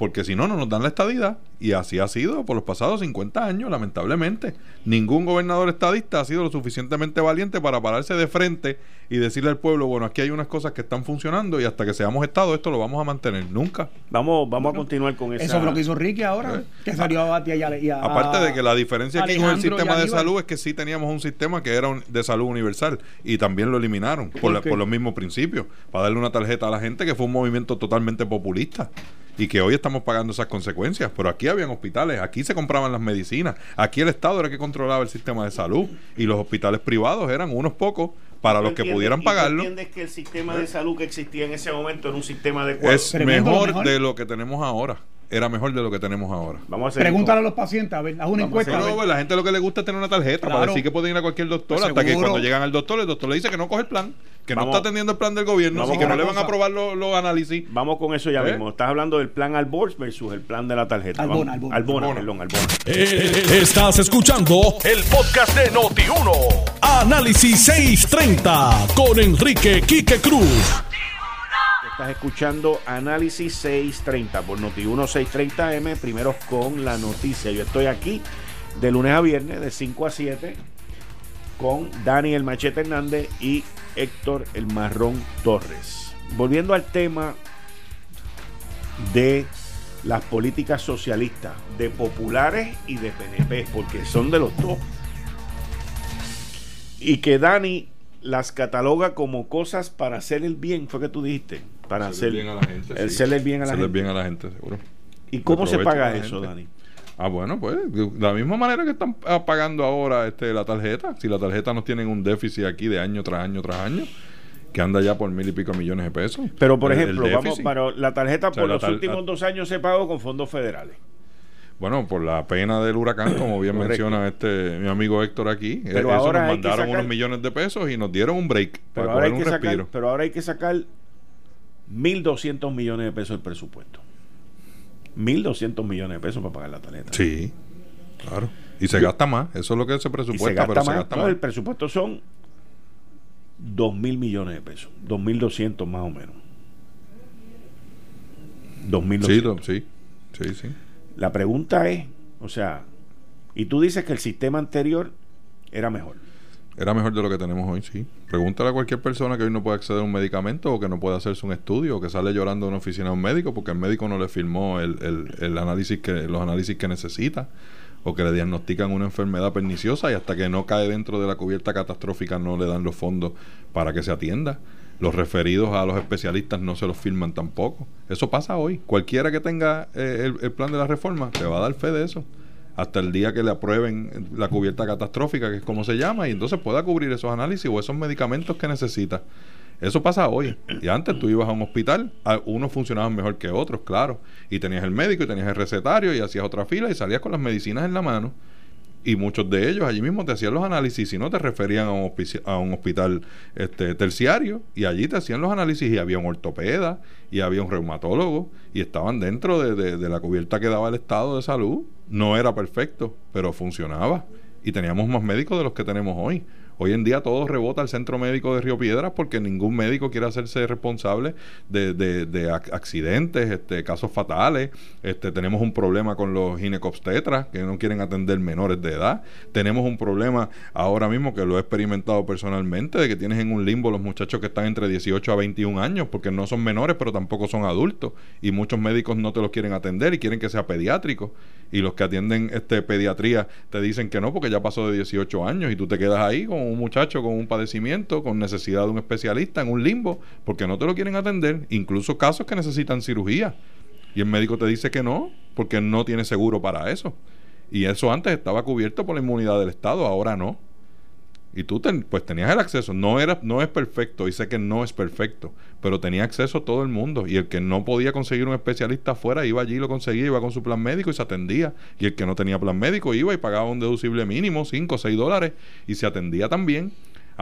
porque si no, no nos dan la estadidad. Y así ha sido por los pasados 50 años, lamentablemente. Ningún gobernador estadista ha sido lo suficientemente valiente para pararse de frente y decirle al pueblo, bueno, aquí hay unas cosas que están funcionando y hasta que seamos Estado esto lo vamos a mantener. Nunca. Vamos, vamos a continuar con esa... Eso es lo que hizo Ricky ahora, Eh. que salió a batir y a, y a- Aparte de que la diferencia aquí con el sistema de salud es que sí teníamos un sistema que era un- de salud universal y también lo eliminaron por, la- por los mismos principios, para darle una tarjeta a la gente que fue un movimiento totalmente populista y que hoy estamos pagando esas consecuencias. Pero aquí habían hospitales, aquí se compraban las medicinas, aquí el Estado era el que controlaba el sistema de salud y los hospitales privados eran unos pocos para los que pudieran ¿Y tú pagarlo. entiendes que el sistema de salud que existía en ese momento era un sistema adecuado? Es mejor. de lo que tenemos ahora. Era mejor de lo que tenemos ahora. Vamos a Pregúntale a los pacientes, a ver, haz una Vamos encuesta. a ver. pues, la gente lo que le gusta es tener una tarjeta para Claro. decir que pueden ir a cualquier doctor Pues hasta que cuando llegan al doctor, el doctor le dice que no coge el plan, que Vamos- no está atendiendo el plan del gobierno, vamos así que no le van a aprobar los, análisis. Vamos con eso ya ¿Eh? mismo. Estás hablando del plan Albors versus el plan de la tarjeta. Albona. Albona. Albona, Albona. perdón, Albona. Eh, Estás escuchando el podcast de Noti1. Análisis 630 con Enrique Quique Cruz. Estás escuchando Análisis 630 por Noti1 630M, primero con la noticia. Yo estoy aquí de lunes a viernes, de 5 a 7, con Dani el Machete Hernández y Héctor el Marrón Torres. Volviendo al tema de las políticas socialistas, de populares y de PNP, porque son de los dos. Y que Dani las cataloga como cosas para hacer el bien, fue que tú dijiste, para hacer bien a la gente. el sí. hacerle bien a la Hacerle gente. bien a la gente, seguro. ¿Y cómo se paga eso. Dani? Ah, bueno, pues de la misma manera que están ah, pagando ahora este, la tarjeta. Si la tarjeta nos tienen un déficit aquí de año tras año tras año, que anda ya por mil y pico millones de pesos. Pero por El- el ejemplo, vamos, para la tarjeta O sea, por la los tar- últimos la- dos años se pagó con fondos federales. Bueno, por la pena del huracán, como bien Correcto. menciona este mi amigo Héctor aquí, eh, Pero eso ahora nos que mandaron sacar- unos millones de pesos y nos dieron un break Pero para ahora, hay coger un que sacar, respiro. pero ahora hay que sacar 1.200 millones de pesos del presupuesto. 1.200 millones de pesos para pagar la tarjeta. Sí, claro. Y se gasta más, eso es lo que se presupuesta, se gasta pero más. se gasta No, más. El presupuesto son 2.000 millones de pesos. 2.200 más o menos. 2.200. Sí, sí, sí, sí. La pregunta es, o sea, y tú dices que el sistema anterior era mejor. Era mejor de lo que tenemos hoy, sí. Pregúntale a cualquier persona que hoy no puede acceder a un medicamento o que no puede hacerse un estudio o que sale llorando de una oficina de un médico porque el médico no le firmó el, el- el análisis que, los análisis que necesita o que le diagnostican una enfermedad perniciosa y hasta que no cae dentro de la cubierta catastrófica no le dan los fondos para que se atienda. Los referidos a los especialistas no se los firman tampoco. Eso pasa hoy. Cualquiera que tenga eh, el, el plan de la reforma te va a dar fe de eso hasta el día que le aprueben la cubierta catastrófica, que es como se llama, y entonces pueda cubrir esos análisis o esos medicamentos que necesita. Eso pasa hoy. Y antes tú ibas a un hospital, a- unos funcionaban mejor que otros, claro. Y tenías el médico y tenías el recetario y hacías otra fila y salías con las medicinas en la mano. Y muchos de ellos allí mismo te hacían los análisis, si no te referían a un, a un hospital este, terciario y allí te hacían los análisis y había un ortopeda y había un reumatólogo y estaban dentro de, de- de la cubierta que daba el estado de salud. No era perfecto, pero funcionaba y teníamos más médicos de los que tenemos hoy. Hoy en día todo rebota al centro médico de Río Piedras porque ningún médico quiere hacerse responsable de, de- de ac- accidentes, este, casos fatales. Este, tenemos un problema con los ginecobstetras que no quieren atender menores de edad. Tenemos un problema ahora mismo que lo he experimentado personalmente de que tienes en un limbo los muchachos que están entre 18 a 21 años porque no son menores pero tampoco son adultos y muchos médicos no te los quieren atender y quieren que sea pediátrico y los que atienden este pediatría te dicen que no porque ya pasó de 18 años y tú te quedas ahí con un muchacho con un padecimiento con necesidad de un especialista en un limbo porque no te lo quieren atender incluso casos que necesitan cirugía. Y el médico te dice que no porque no tiene seguro para eso. Y eso antes estaba cubierto por la inmunidad del Estado ahora no y tú ten- pues tenías el acceso. No era, no es perfecto, y sé que no es perfecto, pero tenía acceso todo el mundo. Y el que no podía conseguir un especialista afuera, iba allí, lo conseguía, iba con su plan médico y se atendía. Y el que no tenía plan médico iba y pagaba un deducible mínimo, 5 o 6 dólares, y se atendía también.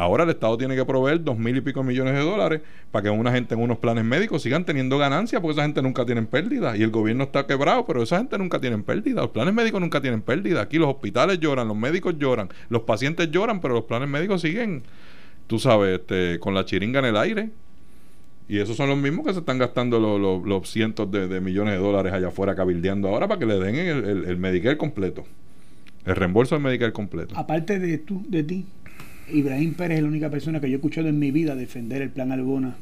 Ahora el Estado tiene que proveer dos mil y pico millones de dólares para que una gente en unos planes médicos sigan teniendo ganancias, porque esa gente nunca tiene pérdida. Y el gobierno está quebrado, pero esa gente nunca tiene pérdida. Los planes médicos nunca tienen pérdida. Aquí los hospitales lloran, los médicos lloran, los pacientes lloran, pero los planes médicos siguen, tú sabes, este, con la chiringa en el aire. Y esos son los mismos que se están gastando los, los- los cientos de, millones de dólares allá afuera cabildeando ahora para que le den el, el, el Medicare completo. El reembolso del Medicare completo. Aparte de tú, de ti, Ibrahim Pérez es la única persona que yo he escuchado en mi vida defender el plan Albona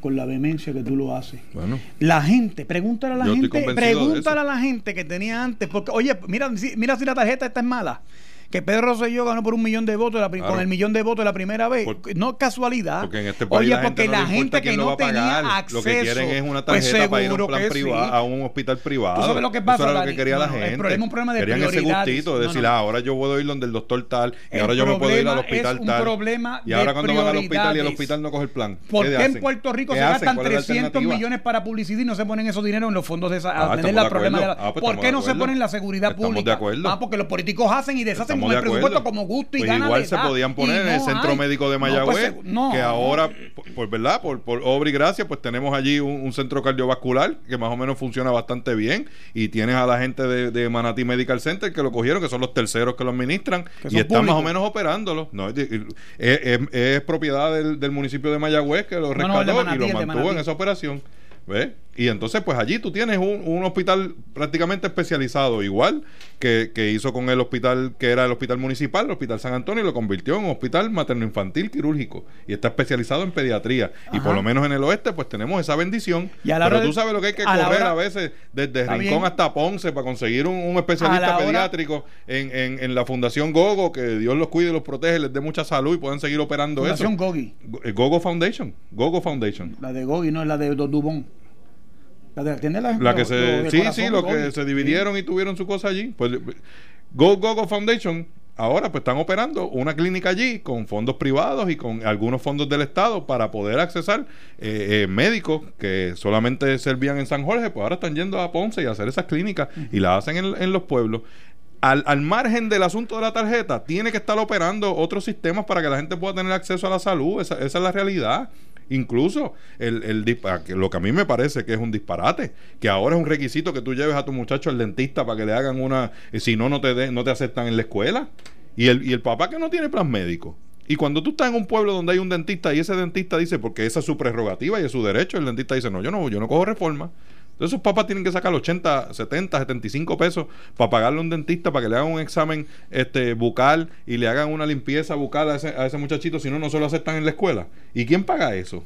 con la vehemencia que tú lo haces. Bueno, La gente, pregúntale a la gente, pregúntale a la gente que tenía antes, porque oye, mira, si- mira si la tarjeta esta es mala. Que Pedro Rosselló ganó por un millón de votos la Claro. con el millón de votos la primera vez. Por- no es casualidad. porque en este país Oye, la gente porque no la gente que no tenía pagar. acceso. Lo que quieren es una pues tarjeta para ir a un plan privado, sí. a un hospital privado. ¿Tú sabes lo que Eso pasa, era lo que quería la no, el gente. problema es un problema de Querían ese gustito de decir, ah, ahora yo puedo ir donde el doctor tal, y El ahora yo me puedo ir al hospital es un tal. problema y ahora de cuando van al hospital y el hospital no coge el plan. ¿Por qué, en? Puerto Rico ¿Qué se gastan ¿Cuál es la 300 alternativa? millones para publicidad y no se ponen esos dineros en los fondos de esa, Ah, a estamos la de problema de la- Ah, pues ¿Por qué de no se ponen en la seguridad Estamos de pública? acuerdo. Ah, porque los políticos hacen y deshacen Estamos de acuerdo. como gusto y Pues gana igual se podían poner en el centro hay. médico de No, pues, Mayagüez, no. que ahora, por, por verdad, por, por obra y gracia, pues tenemos allí un, un centro cardiovascular que más o menos funciona bastante bien y tienes a la gente de, de Manatí Medical Center que lo cogieron, que son los terceros que lo administran Que y están más o menos operándolo. No, es, es- es- es propiedad del, del municipio de Mayagüez que lo rescató Manatí, y lo mantuvo en esa operación. ¿Ves? Y entonces, pues allí tú tienes un, un hospital prácticamente especializado, igual que, que hizo con el hospital que era el hospital municipal, el hospital San Antonio, y lo convirtió en un hospital materno-infantil quirúrgico. Y está especializado en pediatría. Y por lo menos en el oeste, pues tenemos esa bendición. Y a la Pero hora tú sabes lo que hay que a correr hora- a veces, desde Rincón bien. hasta Ponce, para conseguir un, un especialista pediátrico en, en, en la Fundación Gogo, que Dios los cuide y los protege, les dé mucha salud y puedan seguir operando Fundación eso. Gogi. Go- eh, Gogo Foundation. Gogo Foundation. La de Gogi, no es la de Dubón. La de ¿atiende la, La lo- que lo se, de sí, corazón, sí, los Gogi? que se dividieron y tuvieron su cosa allí. Pues Go Go Go Foundation ahora pues están operando una clínica allí con fondos privados y con algunos fondos del Estado para poder accesar eh, eh, médicos que solamente servían en San Jorge, pues ahora están yendo a Ponce y a hacer esas clínicas y las hacen en, en los pueblos. Al, al margen del asunto de la tarjeta, tiene que estar operando otros sistemas para que la gente pueda tener acceso a la salud. Esa, esa es la realidad. Incluso el, el lo que a mí me parece que es un disparate, que ahora es un requisito que tú lleves a tu muchacho al dentista para que le hagan una, eh, si no, no te, de- no te aceptan en la escuela. Y el, y el papá que no tiene plan médico. Y cuando tú estás en un pueblo donde hay un dentista y ese dentista dice, porque esa es su prerrogativa y es su derecho, el dentista dice, no, yo no, yo no cojo reforma. Entonces esos papás tienen que sacar 80, 70, 75 pesos para pagarle a un dentista para que le hagan un examen este, bucal y le hagan una limpieza bucal a ese, a ese muchachito, si no, no se lo aceptan en la escuela. ¿Y quién paga eso?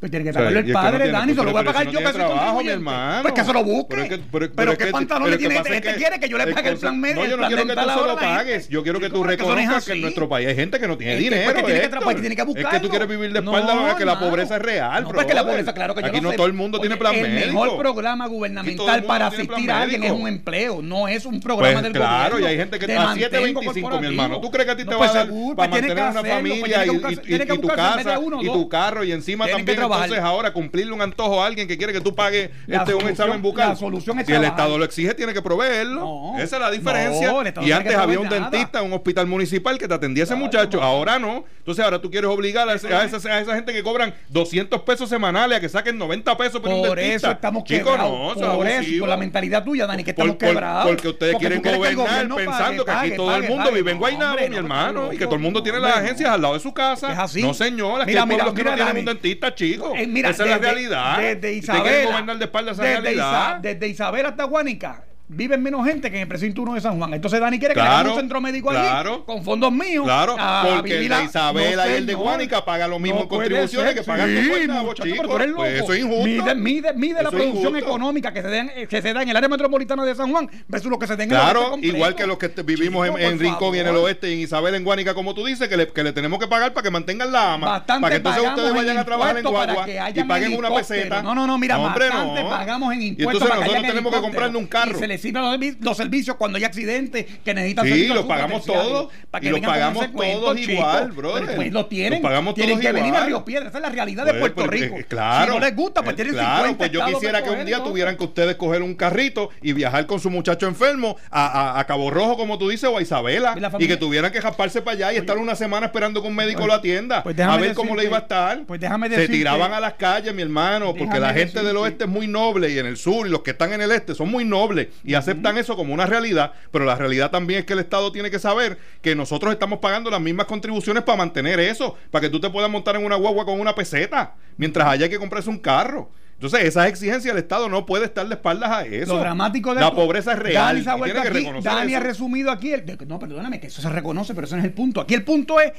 Pues tiene que O sea, pagarlo el es que no padre, tiene- Dani, se lo pero- voy a pagar yo no que soy trabajo, mi hermano. Pues que se lo busque. Pero es que- pero- Pero, pero es qué que- pantalones pero que tiene este, es este quiere que yo le pague el plan médico. No, yo el no quiero que tú se lo pagues. Yo quiero que tú no reconozcas que en nuestro país hay gente que no tiene dinero. pues que tiene que tiene que Es que tú quieres vivir de No, espalda, no, es que la pobreza es real. No, pues que la pobreza, claro que yo Aquí lo no todo el mundo tiene plan el médico. mejor programa el gubernamental para asistir a alguien es un empleo, no es un programa Pues del claro, gobierno. y hay gente que a mantengo 7.25, mi hermano. ¿Tú crees que a ti te No, va a pues dar para pues mantener una pues familia y, tu casa y tu carro y encima también trabajar. entonces ahora cumplirle un antojo a alguien que quiere que tú pagues La este un examen bucal? la solución es si el. Estado lo exige, tiene que proveerlo. No. Esa es la diferencia. No, y antes que había un nada. dentista en un hospital municipal que te atendía ese Claro, muchacho. no. Ahora no. Entonces ahora tú quieres obligar a, ese- a esa, a esa gente que cobran 200 pesos semanales a que saquen 90 pesos por, un Por dentista. eso estamos Chico, quebrados. por eso, por la mentalidad tuya, Dani, que estamos por- quebrados. porque ustedes quieren que gobernar pensando que aquí todo el mundo vive en Guaynabo, mi no, hermano, no, y que todo el mundo tiene las agencias al lado de su casa. Es así. No, señora, que Mira, el pueblo mira, aquí mira, no tiene Dani. un dentista, chico. Eh, mira, esa es la desde- realidad. Desde gobernar de espalda a esa desde, realidad. Isa- desde Isabela hasta Guánica. Viven menos gente que en el precinto 1 de San Juan. Entonces Dani quiere que Claro, un centro médico claro. allí con fondos míos. Claro, a porque el de Isabela no, y el de. Guánica paga lo mismo en contribuciones que pagan sí, muchacho, pero tú eres Pues eso es injusto. Mide, mide, mide la producción injusto. económica que se, da en, que se da en el área metropolitana de San Juan versus lo que se da en el Claro, oeste completo. igual que los que vivimos Chico, en, en Rincón y en el oeste y en Isabel, en Guánica, como tú dices, que le, que le tenemos que pagar para que mantengan la ama. Bastante para que entonces ustedes vayan a trabajar en Guagua y paguen una peseta. No, no, no, mira, bastante pagamos en Y impuestos entonces para que nosotros tenemos que comprarle un carro. Se los, servi- los servicios cuando hay accidentes que necesitan Sí, servicios los pagamos todos, para y que los pagamos cuento, todos igual, brother. Pero, Pues lo tienen. Los pagamos tienen todos que venir a. Río Piedra. Esa es la realidad de Pues, Puerto pues, Rico. eh, claro. Si no les gusta, pues Eh, tienen Claro, 50 pues yo quisiera que un día tuvieran que ustedes coger un carrito y viajar con su muchacho enfermo a, a- a Cabo Rojo, como tú dices, o a Isabela, Y la y, que tuvieran que jasparse para allá y estar una semana esperando que un médico lo atienda, pues a ver cómo le iba a estar. pues déjame Se decirte- tiraban a las calles, mi hermano, porque la gente del oeste es muy noble y en el sur los que están en el este son muy nobles y aceptan eso como una realidad, pero la realidad también es que el Estado tiene que saber que nosotros estamos pagando las mismas contribuciones para mantener eso, para que tú te puedas montar en una guagua con una peseta, mientras haya que comprarse un carro. Entonces, esas exigencias del Estado no puede estar de espaldas a eso. Lo dramático de La esto- pobreza es real. Dani, tiene que aquí, reconocer Dani ha resumido aquí. El, no, perdóname, que eso se reconoce, pero ese no es el punto. Aquí el punto es: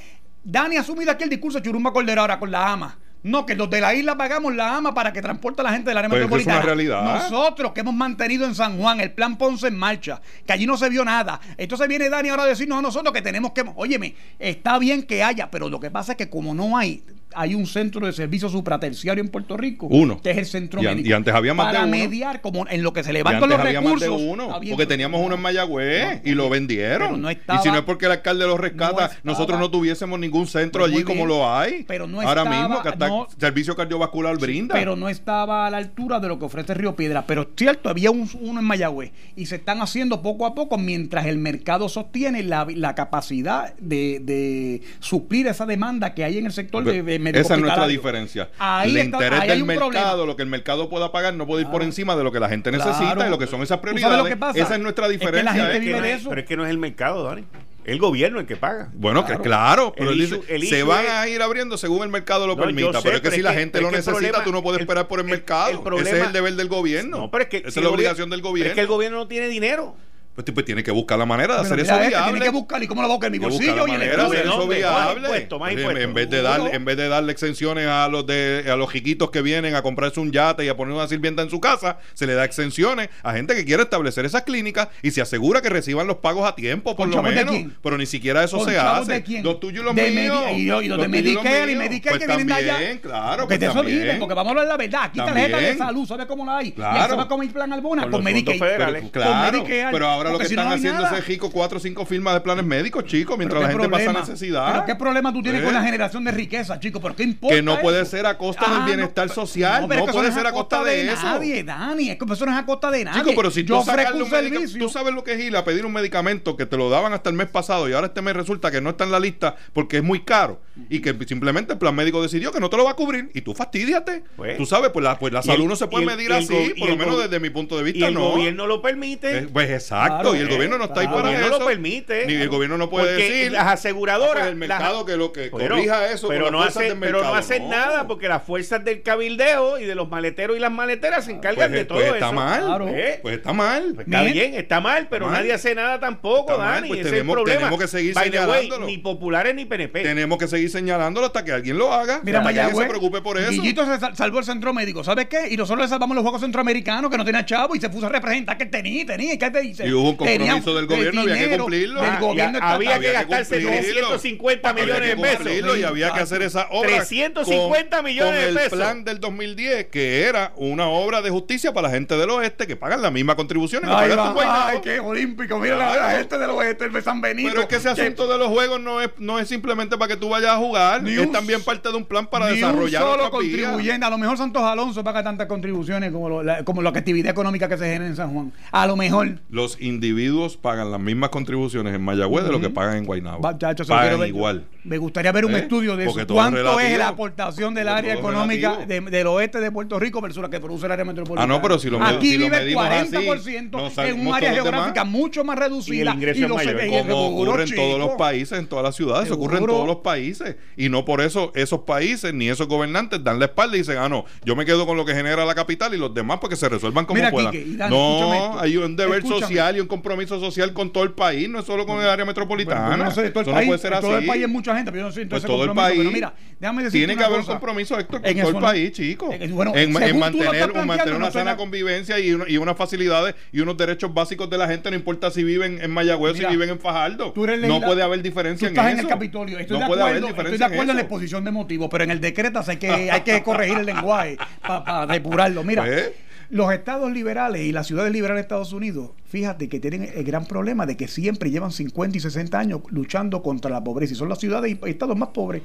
Dani ha asumido aquí el discurso de Churumba Cordero ahora con la AMA. No, que los de la isla pagamos la AMA para que transporte a la gente del área Pues es que es una metropolitana. realidad. Nosotros que hemos mantenido en San Juan el plan Ponce en marcha, que allí no se vio nada. Entonces viene Dani ahora a decirnos a nosotros que tenemos que. Óyeme, está bien que haya, pero lo que pasa es que como no hay. Hay un centro de servicio supraterciario en Puerto Rico. Uno. Que es el centro Y médico. y antes había más de Para uno. mediar, como en lo que se levantan los había más de uno, porque teníamos uno en Mayagüez y lo vendieron. pero no estaba- y si no es porque el alcalde lo rescata, no estaba- nosotros no tuviésemos ningún centro allí como lo hay. pero no Ahora estaba- mismo que hasta servicio cardiovascular brinda. Pero no estaba a la altura de lo que ofrece Río Piedra. Pero es cierto, había un- uno en Mayagüez. Y se están haciendo poco a poco mientras el mercado sostiene la, la capacidad de, de suplir esa demanda que hay en el sector de, de médico Esa es nuestra diferencia. Ahí el está- interés ahí hay del un mercado, problema. lo que el mercado pueda pagar, no puede ir por encima de lo que la gente Claro. necesita y lo que son esas ¿Tú sabes prioridades. lo que pasa? Esa es nuestra Es que la diferencia. gente es vive que- de eso. Pero es que no es el mercado, Dani. El gobierno el que paga. Bueno, Claro. que claro, pero El issue- se van es- a ir abriendo según el mercado lo No, permita. sé, pero es que pero si es la gente lo necesita, problema- tú no puedes el- esperar por el, el- mercado. el problema- Ese es el deber del gobierno. No, pero es que Esa si es la obligación del pero gobierno. Es que el gobierno no tiene dinero. Pues, pues tiene que buscar la manera de Pero hacer eso este, viable. Tiene que buscar y cómo lo busca en mi que bolsillo y en el manera de club. hacer eso viable. impuestos, más En- impuestos. En vez de dar, Seguro. en vez de darle exenciones a los de a los chiquitos que vienen a comprarse un yate y a poner una sirvienta en su casa, se le da exenciones a gente que quiere establecer esas clínicas y se asegura que reciban los pagos a tiempo, por ¿Con lo menos. Pero ni siquiera eso ¿Con se hace. de quién? Los tuyos y los De míos. Y yo- y los de Medicare y. Medicare Pues que vienen de allá. claro, Porque pues de eso viven, porque vamos a hablar la verdad. Aquí tarjeta de salud, ¿sabes cómo la hay? Y eso va con mi plan Albona, Con. Pero, claro, Medicare, pero ahora lo que si no, están no haciendo nada. es rico cuatro o cinco firmas de planes médicos, chicos, mientras la gente problema. pasa necesidad. Pero qué problema tú tienes ¿Eh? con la generación de riqueza, chico, pero qué importa. Que no puede ser a costa Ah, del no, bienestar pero- social, pero no que puede ser a costa de eso. nadie, Dani, es que eso no es a costa de nadie. Chico, pero si yo tú un servicio. tú sabes lo que es ir a pedir un medicamento que te lo daban hasta el mes pasado y ahora este mes resulta que no está en la lista porque es muy caro y que simplemente el plan médico decidió que no te lo va a cubrir y tú fastidiate. Pues. tú sabes, pues la, pues la salud el- no se puede el- medir el así, por lo el menos desde mi punto de Y vista el no. gobierno lo permite. Eh, Pues exacto, Claro, y el gobierno no está ahí para el gobierno eso. lo permite. Ni el gobierno no puede Porque decir. las "Ah, aseguradoras. pues el mercado las- que lo que Pero- corrija eso pero no, hace, del pero no hacen no. nada porque las fuerzas del cabildeo y de los maleteros y las maleteras se encargan Pues, de todo pues está eso. mal, Claro. ¿Eh? pues está mal. Pues está Bien. bien, está mal, pero mal. nadie hace nada tampoco, Está Dani. pues ese tenemos- es el problema. tenemos que seguir By way, señalándolo. ni populares ni PNP. Tenemos que seguir señalándolo hasta que alguien lo haga. Mira, Mayagüez. se preocupe por eso. Guillito se sal- salvó el centro médico. ¿Sabes qué? Y nosotros le salvamos los Juegos Centroamericanos que no tenía chavo y se puso a representar que tenía, tenía. ¿Qué te dice? Hubo un compromiso del el gobierno, había que cumplirlo. Del Ah, gobierno había estatal. que gastarse cumplirlo. 350 Había millones de pesos. y había que hacer esa obra 350 con- millones de con pesos. el plan del 2010 que era una obra de justicia para la gente del oeste que pagan la misma contribución que Ay, pagan va, ay, qué olímpico. Mira la, la gente de los oeste de San Benito. Pero es que ese asunto de los juegos no es, no es simplemente para que tú vayas a jugar, es un- también parte de un plan para Ni desarrollar un solo contribuyente. A lo mejor Santos Alonso paga tantas contribuciones como, lo- la, como la actividad económica que se genera en San Juan. A lo mejor. Los individuos pagan las mismas contribuciones en Mayagüez de lo que pagan en Guaynabo. Chacho, pagan ver. igual. Me gustaría ver un ¿Eh? estudio de Porque eso. es ¿Cuánto es la aportación del área económica de- del oeste de Puerto Rico versus la que produce el área metropolitana? Ah, no, pero si lo med- Aquí si vive así, 40% nos en un área geográfica mucho más reducida. Y el es los- y Como ocurre en todos los países, en todas las ciudades, eso ocurre en todos los países. Y no por eso esos países ni esos gobernantes dan la espalda y dicen, ah, no, yo me quedo con lo que genera la capital y los demás porque se resuelvan como Mira, puedan. Quique, y escúchame no, hay un deber Escúchame. social y un compromiso social con todo el país, no es solo con el área metropolitana. Bueno, no sé, todo el eso país, no puede ser en así. todo el país hay mucha gente, pero yo no siento Pues ese todo el país. pero mira, déjame decirte Tiene que haber cosa. un compromiso, Héctor, con En todo el no- país, chico. Eh, bueno, en, en tú mantener, en no una suena- sana convivencia y, una- y unas facilidades y unos derechos básicos de la gente, no importa si viven en Mayagüez o si viven en Fajardo. Tú eres No legisla- puede haber Tú diferencia en estás eso. en el Capitolio. Estoy no de puede acuerdo, haber estoy de acuerdo en, la exposición de motivos, pero en el decreto hay que, hay que corregir el lenguaje para depurarlo. Mira, Pues. Los estados liberales y las ciudades liberales de Estados Unidos, fíjate que tienen el gran problema de que siempre llevan 50 y 60 años luchando contra la pobreza y son las ciudades y estados más pobres.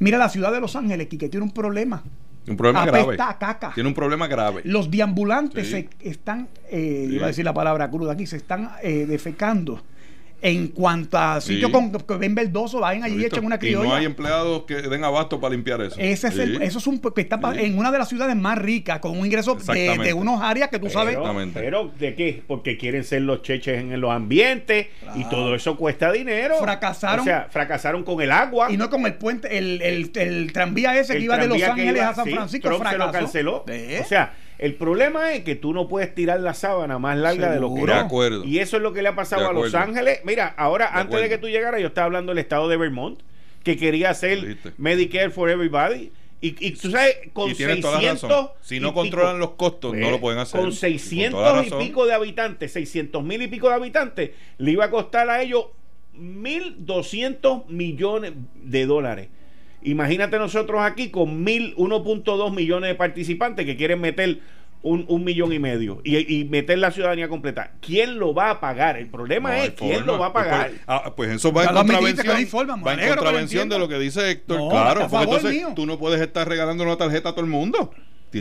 Mira la ciudad de Los Ángeles, que tiene un problema. Un problema Apesta grave. a caca. Tiene un problema grave. Los deambulantes Sí. se están, eh, Sí. iba a decir la palabra cruda aquí, se están eh, defecando En cuanto a sitios Sí. con que ven verdoso, vayan allí y echen una Y criolla. no hay empleados que den abasto para limpiar eso. Ese es el- eso es un que está pa- Sí. en una de las ciudades más ricas, con un ingreso de, de unos áreas que tú sabes. Pero, Exactamente. pero, ¿de qué? Porque quieren ser los cheches en los ambientes y todo eso cuesta dinero. Fracasaron. O sea, fracasaron con el agua. Y no con el puente, el, el, el tranvía ese El que iba de Los Ángeles iba- a San sí, Francisco Trump se lo fracasó. canceló. ¿Eh? O sea, el problema es que tú no puedes tirar la sábana más larga de lo que. De acuerdo. Y eso es lo que le ha pasado a Los. Ángeles. Mira, ahora, De antes de que tú llegaras, yo estaba hablando del estado de Vermont, que quería hacer. Medicare for Everybody. Y, y tú sabes, con y tienes 600 toda la razón. Si y no pico- controlan los costos, no lo pueden hacer. Con Con 600 toda la y razón. pico de habitantes, 600 mil y pico de habitantes, le iba a costar a ellos 1.200 millones de dólares. Imagínate nosotros aquí con mil 1.2 millones de participantes que quieren meter un, un millón y medio y, y meter la ciudadanía completa. ¿Quién lo va a pagar? El problema No es quién forma. lo va a pagar. Pues, ah, pues eso va Ya en no contravención, forma, va en contravención de lo que dice Héctor. No, claro, porque entonces mío. tú no puedes estar regalando una tarjeta a todo el mundo.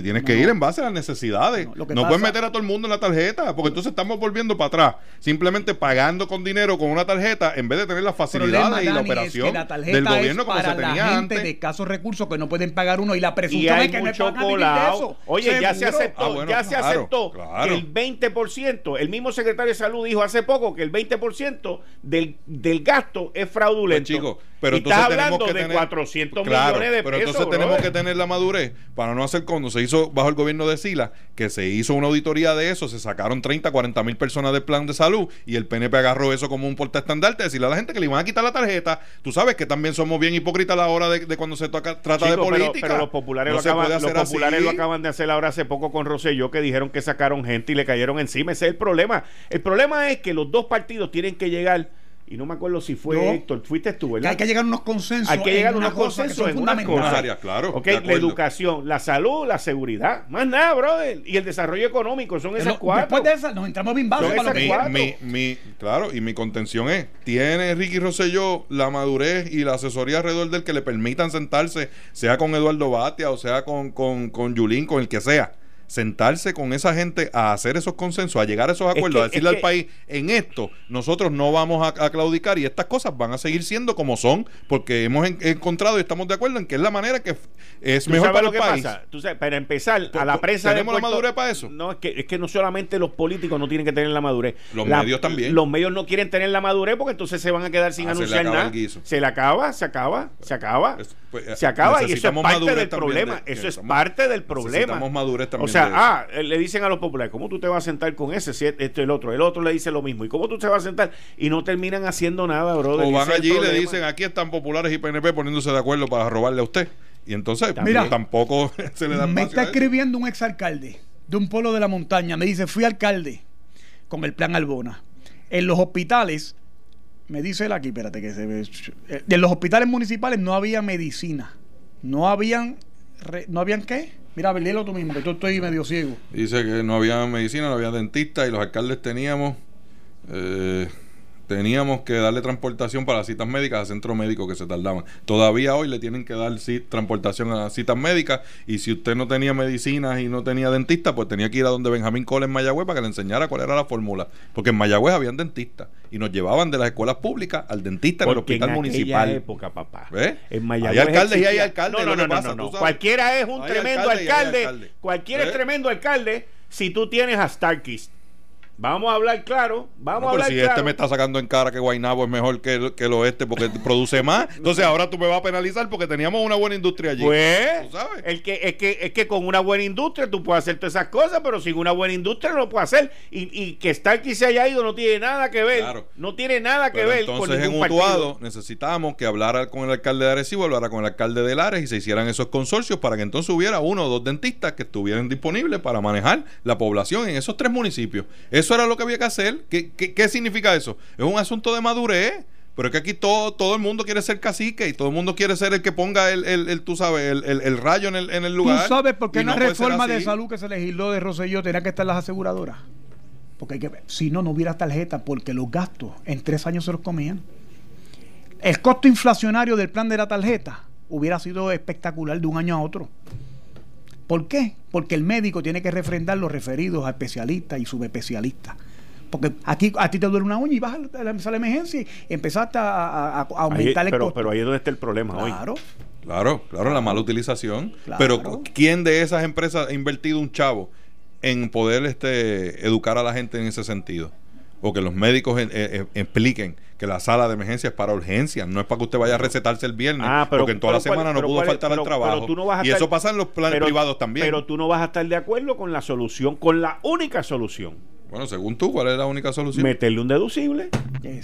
Tienes que No. ir en base a las necesidades. No, No, lo que puedes pasa- meter a todo el mundo en la tarjeta, porque entonces estamos volviendo para atrás. Simplemente pagando con dinero con una tarjeta en vez de tener las El problema, facilidades y la Dani, es operación que la tarjeta del gobierno es como se para la tenía gente antes. de escasos recursos que no pueden pagar uno y la Y presunción hay es que no mucho a vivir de eso. Oye, ya se Seguro. aceptó, Ah, bueno, ya se claro, aceptó claro. que el 20%, el mismo secretario de salud dijo hace poco que el 20% del, del gasto es fraudulento. Pues, chico, pero y estás entonces tenemos hablando que de tener- 400 Claro, millones de pero pesos. entonces tenemos brother. que tener la madurez para no hacer cuando se hizo bajo el gobierno de Sila, que se hizo una auditoría de eso, se sacaron 30, 40 mil personas del plan de salud y el PNP agarró eso como un portaestandarte, decirle a la gente que le iban a quitar la tarjeta. Tú sabes que también somos bien hipócritas a la hora de, de cuando se toca, trata Chico, de política. Pero, los populares, No lo, acaban, los populares así. lo acaban de hacer ahora hace poco con Rosselló, que dijeron que sacaron gente y le cayeron encima. Ese es el problema. El problema es que los dos partidos tienen que llegar, y no me acuerdo si fue No. Héctor, fuiste tú, Que ¿verdad? hay que llegar a unos consensos. Hay que llegar a en unos que consensos en unas cosas. claro, Ok, de la educación, la salud, la seguridad. Más nada, brother. Y el desarrollo económico. Son esas Pero cuatro. Después de esa, nos entramos bien bajos para esas que mi, cuatro. mi, mi- claro, y mi contención es, ¿tiene Ricky Rosselló la madurez y la asesoría alrededor del que le permitan sentarse, sea con Eduardo Batia o sea con, con, con Yulín, con el que sea? Sentarse con esa gente a hacer esos consensos, a llegar a esos acuerdos, que- a decirle es al que- país, en esto nosotros no vamos a, a claudicar y estas cosas van a seguir siendo como son, porque hemos en- encontrado y estamos de acuerdo en que es la manera que es ¿Tú mejor para lo el que país. pasa? Tú sabes, para empezar, a Pues, la prensa de ¿tenemos la Puerto- madurez para eso? No, es que, es que no solamente los políticos no tienen que tener la madurez. Los La- medios también. Los medios no quieren tener la madurez porque entonces se van a quedar sin Ah, anunciar nada. Se le acaba, se acaba, se acaba. Es- pues, se acaba y eso es parte del problema. de- eso es parte del problema. necesitamos madurez también O sea, ah, eh, le dicen a los populares, ¿cómo tú te vas a sentar con ese, si esto y el otro? El otro le dice lo mismo. ¿Y cómo tú te vas a sentar? Y no terminan haciendo nada, brother. O van allí y le dicen, aquí están populares y PNP poniéndose de acuerdo para robarle a usted. Y entonces, También. mira, tampoco se le da Me está escribiendo un exalcalde de un pueblo de la montaña. Me dice, fui alcalde con el plan Albona. En los hospitales, me dice él aquí, espérate que se ve. eh, En los hospitales municipales no había medicina. No habían. ¿No habían qué? Mira, léelo tú mismo, que yo estoy medio ciego. Dice que no había medicina, no había dentista y los alcaldes teníamos eh, teníamos que darle transportación para las citas médicas a centros médicos que se tardaban. Todavía hoy le tienen que dar ci- transportación a las citas médicas y si usted no tenía medicinas y no tenía dentista, pues tenía que ir a donde Benjamín Cole en Mayagüez para que le enseñara cuál era la fórmula. Porque en Mayagüez habían dentistas y nos llevaban de las escuelas públicas al dentista en el hospital en municipal. época, papá. ¿Ves? En Mayagüez Hay alcaldes y hay alcaldes, No, no, no, no, pasa, no. Cualquiera es un Hay tremendo alcalde. Cualquiera es tremendo alcalde si tú tienes a Starkist. Vamos a hablar claro. Vamos No, a hablar si claro. este me está sacando en cara que Guainabo es mejor que el, que el oeste porque produce más, entonces ahora tú me vas a penalizar porque teníamos una buena industria allí. Pues, Tú sabes. el que, es, que, es que con una buena industria tú puedes hacer todas esas cosas, pero sin una buena industria no lo puedes hacer. Y, y que Starkey se haya ido no tiene nada que ver. Claro. No tiene nada que Pero ver con entonces en Utuado necesitamos que hablara con el alcalde de Arecibo, hablara con el alcalde de Lares y se hicieran esos consorcios para que entonces hubiera uno o dos dentistas que estuvieran disponibles para manejar la población en esos tres municipios. Eso era lo que había que hacer. ¿Qué, qué, qué significa eso? Es un asunto de madurez. Pero es que aquí todo, todo el mundo quiere ser cacique y todo el mundo quiere ser el que ponga el, el, el, tú sabes, el, el- rayo en el, en el ¿Tú lugar. sabes por qué no ser reforma de salud que se legisló de Rosselló tenía que estar las aseguradoras? Porque hay que si no, no hubiera tarjeta porque los gastos en tres años se los comían. El costo inflacionario del plan de la tarjeta hubiera sido espectacular de un año a otro. ¿Por qué? Porque el médico tiene que refrendar los referidos a especialistas y subespecialistas. Porque aquí a ti te duele una uña y vas a la, a la emergencia y empezaste a, a- a aumentar Ahí- el pero, costo. pero ahí es donde está el problema hoy. Claro. Claro, claro, la mala utilización. Claro. Pero ¿quién de esas empresas ha invertido un chavo en poder este, educar a la gente en ese sentido? O que los médicos eh, eh, expliquen que la sala de emergencia es para urgencias, no es para que usted vaya a recetarse el viernes, Ah, pero- porque en toda la pero ¿cuál- semana no pudo faltar al trabajo. tú no vas a y estar- eso pasa en los planes privados también. Pero tú no vas a estar de acuerdo con la solución, con la única solución. Bueno, según tú, ¿cuál es la única solución? Meterle un deducible.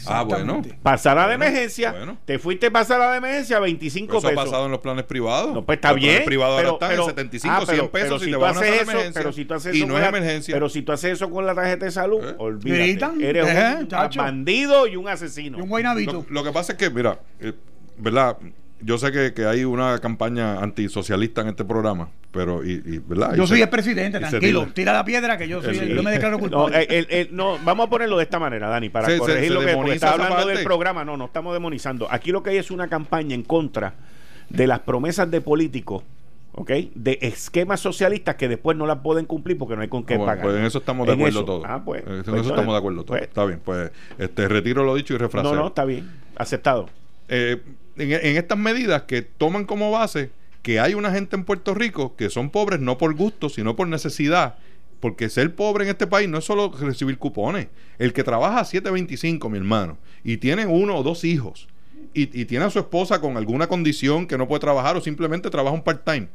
Ah, bueno. Pasar la de Bueno, emergencia. bueno. Te fuiste a pasar la de emergencia 25 Pero eso ha pesos. pasado en los planes privados. No, pues está los bien. planes privados pero, ahora están pero- en 75, ah, pero- 100 pesos pero si si te tú van a hacer haces la eso, emergencia. pero si tú haces y eso no con es la- emergencia. Pero si tú haces eso con la tarjeta de salud, ¿Eh? olvídate. Gritan, Eres eh, un chacho. bandido y un asesino. Y un guaynabito. Lo, lo que pasa es que, mira, eh, ¿verdad? Yo sé que, que hay una campaña antisocialista en este programa, pero, y, y, ¿verdad? Yo Y soy se- el presidente, tranquilo. tira- Tira la piedra que yo soy, Sí. yo me declaro culpable. eh, el- el- no, vamos a ponerlo de esta manera, Dani, para Se- corregir se lo que está hablando del programa. No, no estamos demonizando. Aquí lo que hay es una campaña en contra de las promesas de políticos, ¿ok? De esquemas socialistas que después no las pueden cumplir porque no hay con qué Ah, bueno, pagar. Pues en eso estamos de En acuerdo todos. Ah, pues. En pues eso entonces, estamos de acuerdo todos. pues, Está bien, pues este, retiro lo dicho y refraseo. no, no, está bien. Aceptado. Eh, en, estas medidas que toman como base que hay una gente en Puerto Rico que son pobres no por gusto, sino por necesidad. Porque ser pobre en este país no es solo recibir cupones. El que trabaja a 7.25, mi hermano, y tiene uno o dos hijos, y, y tiene a su esposa con alguna condición que no puede trabajar o simplemente trabaja un part-time.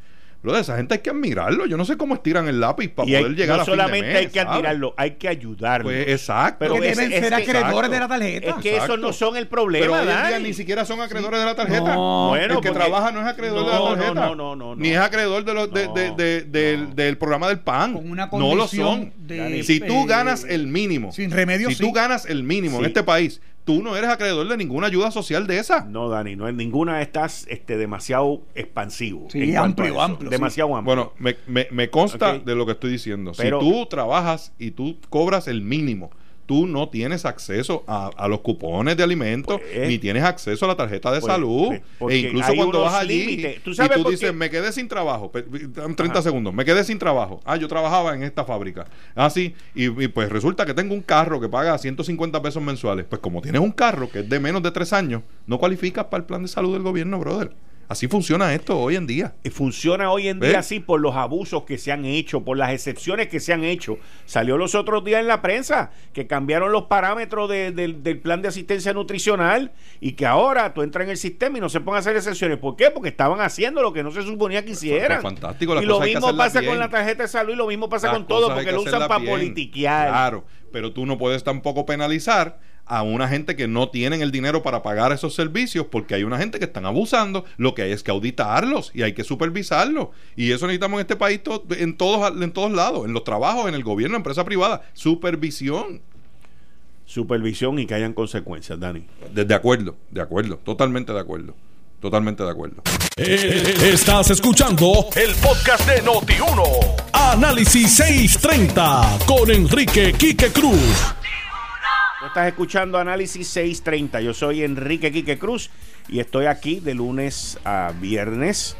Lo de esa gente hay que admirarlo. Yo no sé cómo estiran el lápiz para Y hay- poder llegar no a fin de solamente mes, hay que ¿sabes? admirarlo, hay que ayudarlo. Pues exacto. Pero que es- deben es ser acreedores de la tarjeta. es que Exacto. esos no son el Pero problema, hoy en día ni siquiera son acreedores de la tarjeta. No. Bueno, el que porque- trabaja no es acreedor de la No, no, tarjeta. no, no, no, Ni no. es acreedor de los, de- No, de- de- del, no. del programa del PAN. Con una no lo son. de, si tú ganas el mínimo, sin remedio, si sí. tú ganas el mínimo en Sí. este país, tú no eres acreedor de ninguna ayuda social de esa. No, Dani, no es ninguna estás este, demasiado expansivo. Sí, en amplio, eso. amplio, sí. Demasiado amplio. Bueno, me, me- me consta de lo que estoy diciendo. Pero- si tú trabajas y tú cobras el mínimo, tú no tienes acceso a, a los cupones de alimentos, Pues, ni tienes acceso a la tarjeta de pues, salud. pues, e incluso cuando vas allí. ¿Tú y tú dices, qué? me quedé sin trabajo. Pe- pe- dame 30 Ajá. segundos. Me quedé sin trabajo. Ah, yo trabajaba en esta fábrica. Ah, sí. Y, y pues resulta que tengo un carro que paga 150 pesos mensuales. Pues como tienes un carro que es de menos de tres años, no cualificas para el plan de salud del gobierno, brother. Así funciona esto hoy en día. Funciona hoy en día así por los abusos que se han hecho, por las excepciones que se han hecho. Salió los otros días en la prensa que cambiaron los parámetros de- del- del plan de asistencia nutricional y que ahora tú entras en el sistema y no se pongan a hacer excepciones. ¿Por qué? Porque estaban haciendo lo que no se suponía que hicieran. Fantástico, y lo mismo pasa con la tarjeta de salud y lo mismo pasa Las con todo porque que lo usan para bien. politiquear. Claro, pero tú no puedes tampoco penalizar a una gente que no tienen el dinero para pagar esos servicios porque hay una gente que están abusando. Lo que hay es que auditarlos y hay que supervisarlos. Y eso necesitamos en este país to- en todos, en todos lados, en los trabajos, en el gobierno, en empresa privada. Supervisión. Supervisión y que hayan consecuencias, Dani. De, de acuerdo, de acuerdo, totalmente de acuerdo. Totalmente de acuerdo. Eh, Estás escuchando el podcast de Noti1. Análisis 630 con Enrique Quique Cruz. Tú estás escuchando Análisis 630. Yo soy Enrique Quique Cruz y estoy aquí de lunes a viernes.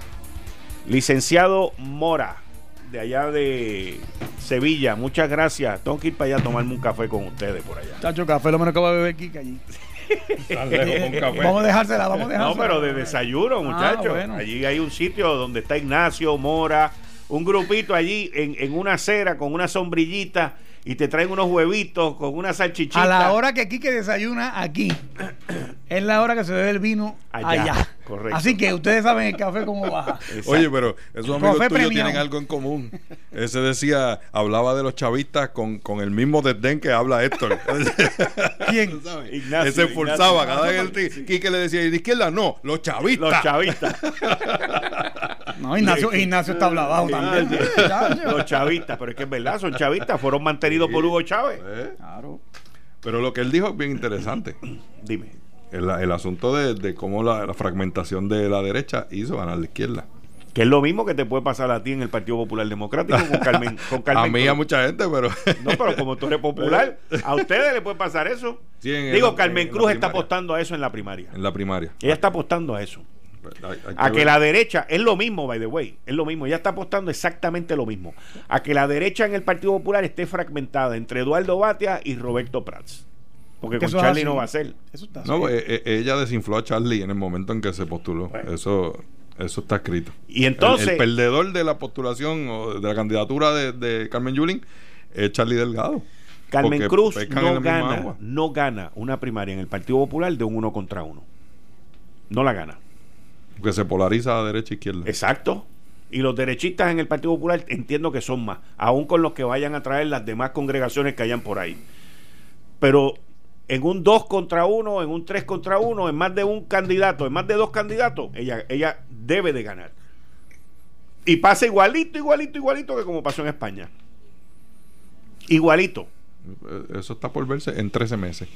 Licenciado Mora, de allá de Sevilla, muchas gracias. Tengo que ir para allá a tomarme un café con ustedes por allá. Chacho, café lo menos que va a beber Kika allí. Vamos a dejársela, vamos a dejársela. No, pero de desayuno, muchachos. Ah, bueno. Allí hay un sitio donde está Ignacio Mora, un grupito allí en, en una acera con una sombrillita y te traen unos huevitos con una salchichita. A la hora que Kike desayuna aquí, es la hora que se bebe el vino Allá, allá. correcto. Así que ustedes saben el café cómo baja. Exacto. Oye, pero esos amigos Café tuyos premiado. tienen algo en común. Ese decía, hablaba de los chavistas con, con el mismo desdén que habla Héctor. ¿Quién? Ignacio, se esforzaba Ignacio. cada vez que el Quique le decía, ¿y de izquierda? No, los chavistas. Los chavistas. No, Ignacio, Ignacio está hablado también. Los chavistas, pero es que es verdad, son chavistas, fueron mantenidos por Hugo Chávez. ¿Eh? Claro. Pero lo que él dijo es bien interesante. Dime. El, el asunto de, de cómo la, la fragmentación de la derecha hizo ganar la izquierda. Que es lo mismo que te puede pasar a ti en el Partido Popular Democrático con Carmen. Con Carmen a mí y a mucha gente, pero... No, pero como tú eres popular, a ustedes le puede pasar eso. Sí, Digo, Carmen Cruz está primaria. apostando a eso en la primaria. en la primaria. Ella está apostando a eso. A que la derecha, es lo mismo, by the way, es lo mismo, ella está apostando exactamente lo mismo, a que la derecha en el Partido Popular esté fragmentada entre Eduardo Batia y Roberto Prats. Porque Que con Charlie así. no va a ser. Eso está No, así. eh, eh, ella desinfló a Charlie en el momento en que se postuló. Bueno. Eso eso está escrito. Y entonces, el, el perdedor de la postulación o de la candidatura de, de Carmen Yulín es Charlie Delgado. Carmen Cruz no gana, no gana una primaria en el Partido Popular de un uno contra uno. No la gana. Que se polariza a derecha e izquierda. Exacto. Y los derechistas en el Partido Popular entiendo que son más, aún con los que vayan a traer las demás congregaciones que hayan por ahí. Pero en un 2 contra 1, en un 3 contra 1, en más de un candidato, en más de dos candidatos, ella, ella debe de ganar. Y pasa igualito, igualito, igualito que como pasó en España. Igualito. Eh, Eso está por verse en 13 meses.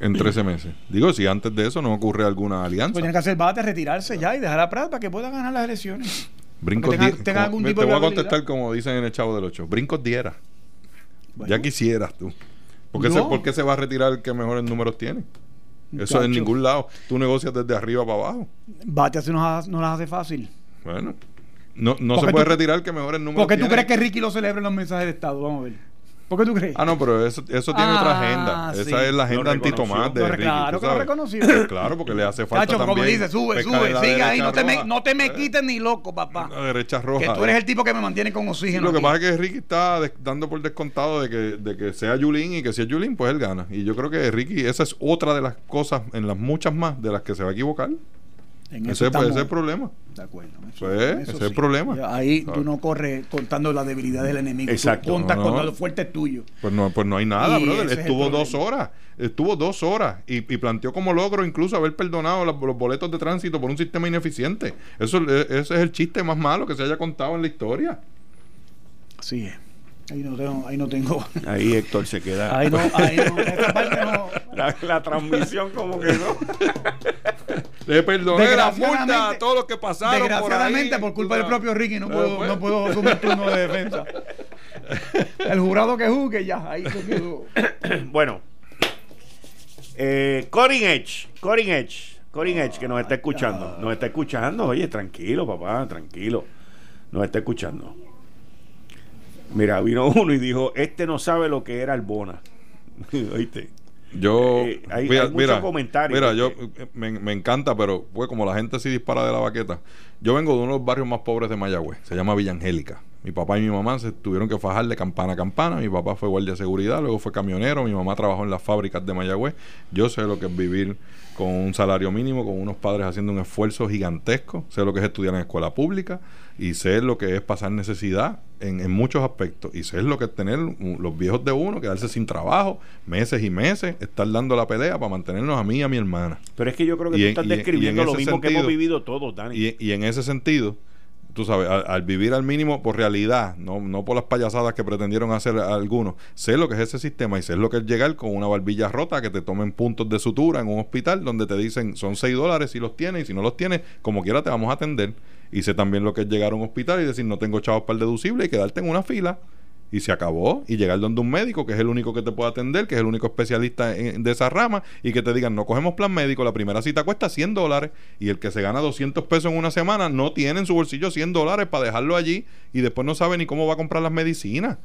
En 13 meses. Digo, si antes de eso no ocurre alguna alianza. Pues que hacer bate, retirarse ya y dejar a Prat para que pueda ganar las elecciones. Brincos tenga- algún tipo te voy a contestar como dicen en el Chavo del 8. Brincos diera. Bueno, Ya quisieras tú. ¿Por qué, No. se, por qué se va a retirar el que mejores números tiene? Eso en ningún lado. Tú negocias desde arriba para abajo. Bate así ha- no las hace fácil. Bueno. No, no Porque se puede tú- retirar el que mejores números ¿Por qué tú crees que Ricky lo celebra en los mensajes de Estado? Vamos a ver. ¿Por qué tú crees? Ah, no, pero eso, eso tiene Ah, otra agenda. sí. Esa es la agenda anti-Tomás de Ricky. claro que lo reconoció. Claro, porque le hace falta Cacho, como también dice, sube, sube, sigue ahí, no te, me, no te me Eh, quites ni loco, papá. La derecha roja. Que tú eres el tipo que me mantiene con oxígeno. Lo que aquí. pasa es que Ricky está dando por descontado de que, de que sea Yulín y que si es Yulín, pues él gana. Y yo creo que Ricky, esa es otra de las cosas, en las muchas más, de las que se va a equivocar. En Ese, eso pues, ese es el estamos problema. de acuerdo. Eso- Pues, eso ese es el problema. Ahí ¿Sabes? tú no corres contando la debilidad del enemigo. Exacto. Tú contas No, con lo fuerte tuyo. Pues no, pues no hay nada, Y brother. Estuvo dos horas. Estuvo dos horas. Y, y planteó como logro incluso haber perdonado los, los boletos de tránsito por un sistema ineficiente. Eso, eh, ese es el chiste más malo que se haya contado en la historia. Así es. Ahí no tengo. Ahí no. Tengo, Ahí Héctor se queda. ahí no, ahí no. Esta parte no. La, la transmisión como que no. Le perdoné la Desgraciadamente- multa a todos los que pasaron por ahí. Desgraciadamente, por, culpa del propio Ricky, no Eh, puedo, pues. no puedo asumir turno de defensa. El jurado que juzgue, ya, ahí se quedó. Bueno. Eh, Corin Edge. Corin Edge. Corin Edge, que nos está escuchando. Nos está escuchando. Oye, tranquilo, papá, tranquilo. Nos está escuchando. Mira, vino uno y dijo, este no sabe lo que era Albona. ¿Oíste? Yo, Eh, hay- mira, hay mira, comentarios Mira, de yo me, me encanta, pero pues como la gente sí dispara de la baqueta. Yo vengo de uno de los barrios más pobres de Mayagüez, se llama Villa Angélica. Mi papá y mi mamá se tuvieron que fajar de campana a campana. Mi papá fue guardia de seguridad, luego fue camionero. Mi mamá trabajó en las fábricas de Mayagüez. Yo sé lo que es vivir con un salario mínimo, con unos padres haciendo un esfuerzo gigantesco. Sé lo que es estudiar en escuela pública y sé lo que es pasar necesidad en, en muchos aspectos. Y sé lo que es tener los viejos de uno, quedarse sin trabajo, meses y meses, estar dando la pelea para mantenernos a mí y a mi hermana. Pero es que yo creo que Y tú en- estás describiendo lo mismo que hemos vivido todos, Dani. Y, y en ese sentido, tú sabes, al, al vivir al mínimo por realidad, no, no por las payasadas que pretendieron hacer algunos, sé lo que es ese sistema y sé lo que es llegar con una barbilla rota, que te tomen puntos de sutura en un hospital donde te dicen son 6 dólares si los tienes y si no los tienes, como quiera te vamos a atender. Y sé también lo que es llegar a un hospital y decir no tengo chavos para el deducible y quedarte en una fila. Y se acabó. Y llegar donde un médico, que es el único que te puede atender, que es el único especialista en- de esa rama, y que te digan, no cogemos plan médico, la primera cita cuesta 100 dólares, y el que se gana 200 pesos en una semana no tiene en su bolsillo 100 dólares para dejarlo allí, y después no sabe ni cómo va a comprar las medicinas.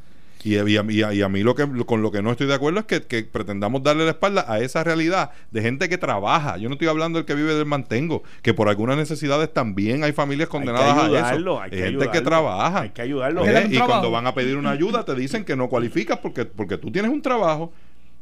Y, y a, y a- y a mí lo que con lo que no estoy de acuerdo es que, que pretendamos darle la espalda a esa realidad de gente que trabaja. Yo no estoy hablando del que vive del mantengo, que por algunas necesidades también hay familias condenadas a ayudarlo, eso. hay que gente que ayudarlo. trabaja. Hay que ayudarlo. ¿Ves? Hay que darle un Y cuando van a pedir una ayuda te dicen que no cualificas porque, porque tú tienes un trabajo.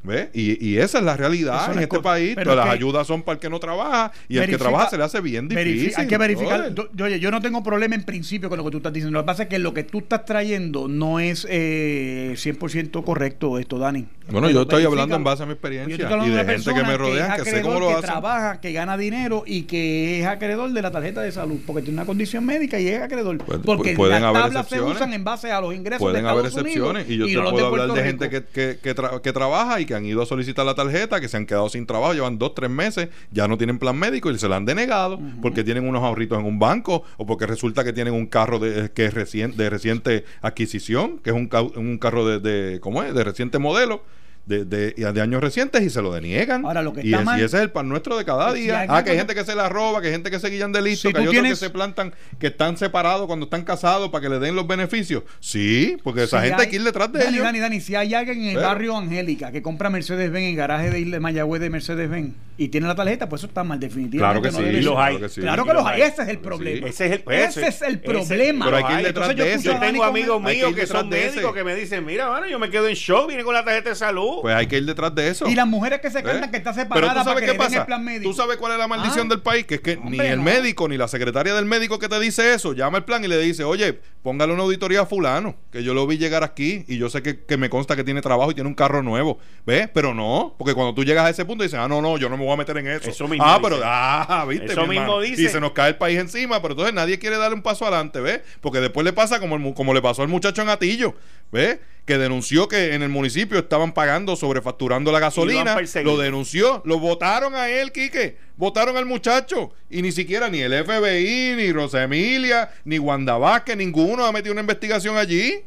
¿Ves? Y, y esa es la realidad Eso en es este país. pero Todas las que- ayudas son para el que no trabaja y el que trabaja se le hace bien difícil. hay que verificar. Yo, oye, yo no tengo problema en principio con lo que tú estás diciendo. Lo que pasa es que lo que tú estás trayendo no es eh, 100% correcto esto, Dani. Bueno, Pero yo estoy hablando en base a mi experiencia y de gente que me rodea es que, sé cómo lo hacen. que trabaja, que gana dinero y que es acreedor de la tarjeta de salud porque tiene una condición médica y es acreedor. Pues- porque pueden las haber tablas se usan en base a los ingresos Pueden de haber Unidos excepciones y yo te puedo hablar de gente que, que, que tra- que trabaja y que han ido a solicitar la tarjeta, que se han quedado sin trabajo, llevan dos, tres meses, ya no tienen plan médico y se la han denegado porque tienen unos ahorritos en un banco o porque resulta que tienen un carro de, que es recien- de reciente adquisición, que es un, un carro de, de, ¿cómo es? de reciente modelo. De, de, de años recientes y se lo deniegan. Ahora, lo que y, está es- mal- y ese es el pan nuestro de cada día. ah, que hay cuando- gente que se la roba, que hay gente que se guillan de listo, Si que hay otros que se plantan, que están separados cuando están casados para que le den los beneficios. Sí, porque esa Si gente hay que ir detrás de Dani, ellos. Dani, Dani, si hay alguien en el Pero- barrio Angélica que compra Mercedes-Benz en el garaje de Isla de Mayagüez de Mercedes-Benz y tiene la tarjeta, pues eso está mal definitivamente. Claro que no sí, debe los hay. claro que sí. Claro Y que los hay, hay. ese es el problema. Ese es el, Ese es el problema. Pero hay que ir detrás Entonces yo de. Yo Dani tengo amigos que míos que son médicos que me dicen, mira, mano, yo me quedo en show, viene con la tarjeta de salud. Pues hay que ir detrás de eso. Y las mujeres que se ¿Eh? cantan que está Pero separada tú para sabes que qué pasa. el plan médico. Tú sabes cuál es la maldición Ah. del país, que es que ni el no. médico ni la secretaria del médico que te dice eso llama al plan y le dice, oye, póngale una auditoría a fulano, que yo lo vi llegar aquí y yo sé que, que me consta que tiene trabajo y tiene un carro nuevo. ¿Ves? Pero no, porque cuando tú llegas a ese punto dices, ah, no, no, yo no me voy a meter en eso. Eso mismo ah, dice. pero, ah, viste. Eso mi mismo dice. Y se nos cae el país encima, pero entonces nadie quiere darle un paso adelante, ¿ves? Porque después le pasa como, el como le pasó al muchacho en Atillo, ¿ves? Que denunció que en el municipio estaban pagando, sobrefacturando la gasolina. Lo denunció, lo votaron a él, Quique. Votaron al muchacho. Y ni siquiera ni el FBI, ni Rosa Emilia, ni Wanda Vázquez, ninguno ha metido una investigación allí.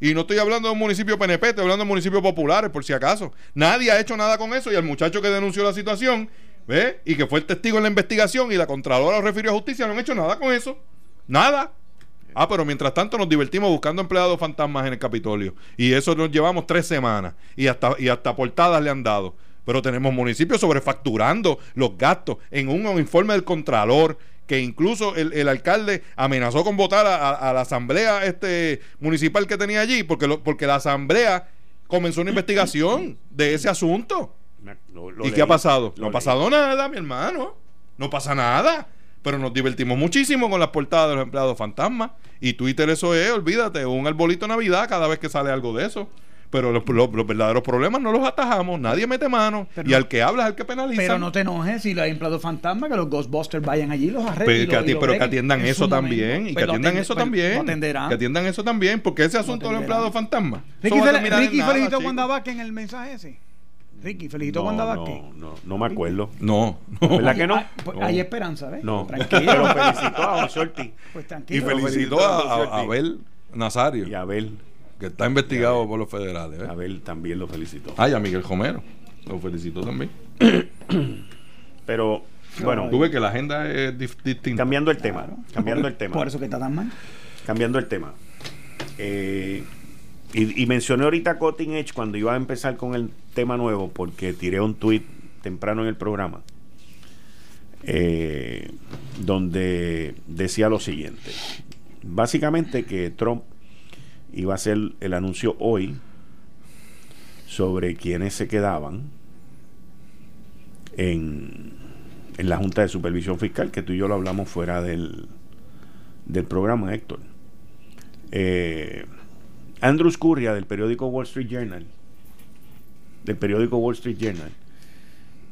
Y no estoy hablando de un municipio PNP, estoy hablando de municipios populares, por si acaso. Nadie ha hecho nada con eso. Y al muchacho que denunció la situación, ¿ves? Y que fue el testigo en la investigación y la Contralora lo refirió a justicia, no han hecho nada con eso. Nada. Ah, pero mientras tanto nos divertimos buscando empleados fantasmas en el Capitolio. Y eso nos llevamos tres semanas. Y hasta, y hasta portadas le han dado. Pero tenemos municipios sobrefacturando los gastos en un informe del Contralor que incluso el, el alcalde amenazó con votar a, a- a la asamblea este municipal que tenía allí porque, lo- porque la asamblea comenzó una investigación de ese asunto. Lo- lo ¿Y leí, qué ha pasado? No ha pasado nada, mi hermano. No pasa nada. Pero nos divertimos muchísimo con las portadas de los empleados fantasmas. Y Twitter eso es, olvídate, un arbolito de Navidad cada vez que sale algo de eso. Pero los, los- los verdaderos problemas no los atajamos. Nadie mete mano. Pero y no- al que habla es al que penaliza. Pero no te enojes si hay empleados fantasma, que los Ghostbusters vayan allí y los arreglen. Pero, y que, lo- ati- y lo pero que atiendan en eso también. momento. Y Pues que lo atiendan eso pues también. Que atiendan eso también. Porque ese asunto de los empleados fantasmas. Ricky, a Ricky nada, felicitó a. Wanda Vázquez en el mensaje ese. Ricky felicitó a No, Wanda no, Vázquez. no, no me acuerdo. No, no. ¿Verdad que no? Pues, Hay esperanza, ¿ves? No. Tranquilo. Pero felicitó a José Ortiz Pues Y tranquilo. felicitó a, a- a Abel Nazario, y a Abel. Que está investigado por los federales. ¿ves? Abel también lo felicitó. Ay, a Miguel Romero. Lo felicitó también. Pero, bueno, Tú ves que la agenda es distinta. cambiando el tema. Cambiando el tema. Por eso que está tan mal. Cambiando el tema. Eh, y, y mencioné ahorita Cutting Edge cuando iba a empezar con el tema nuevo, porque tiré un tweet temprano en el programa, eh, donde decía lo siguiente. Básicamente que Trump iba a hacer el anuncio hoy sobre quienes se quedaban en, en la Junta de Supervisión Fiscal, que tú y yo lo hablamos fuera del, del programa, Héctor. Eh, Andrew Scurria del periódico Wall Street Journal, del periódico Wall Street Journal,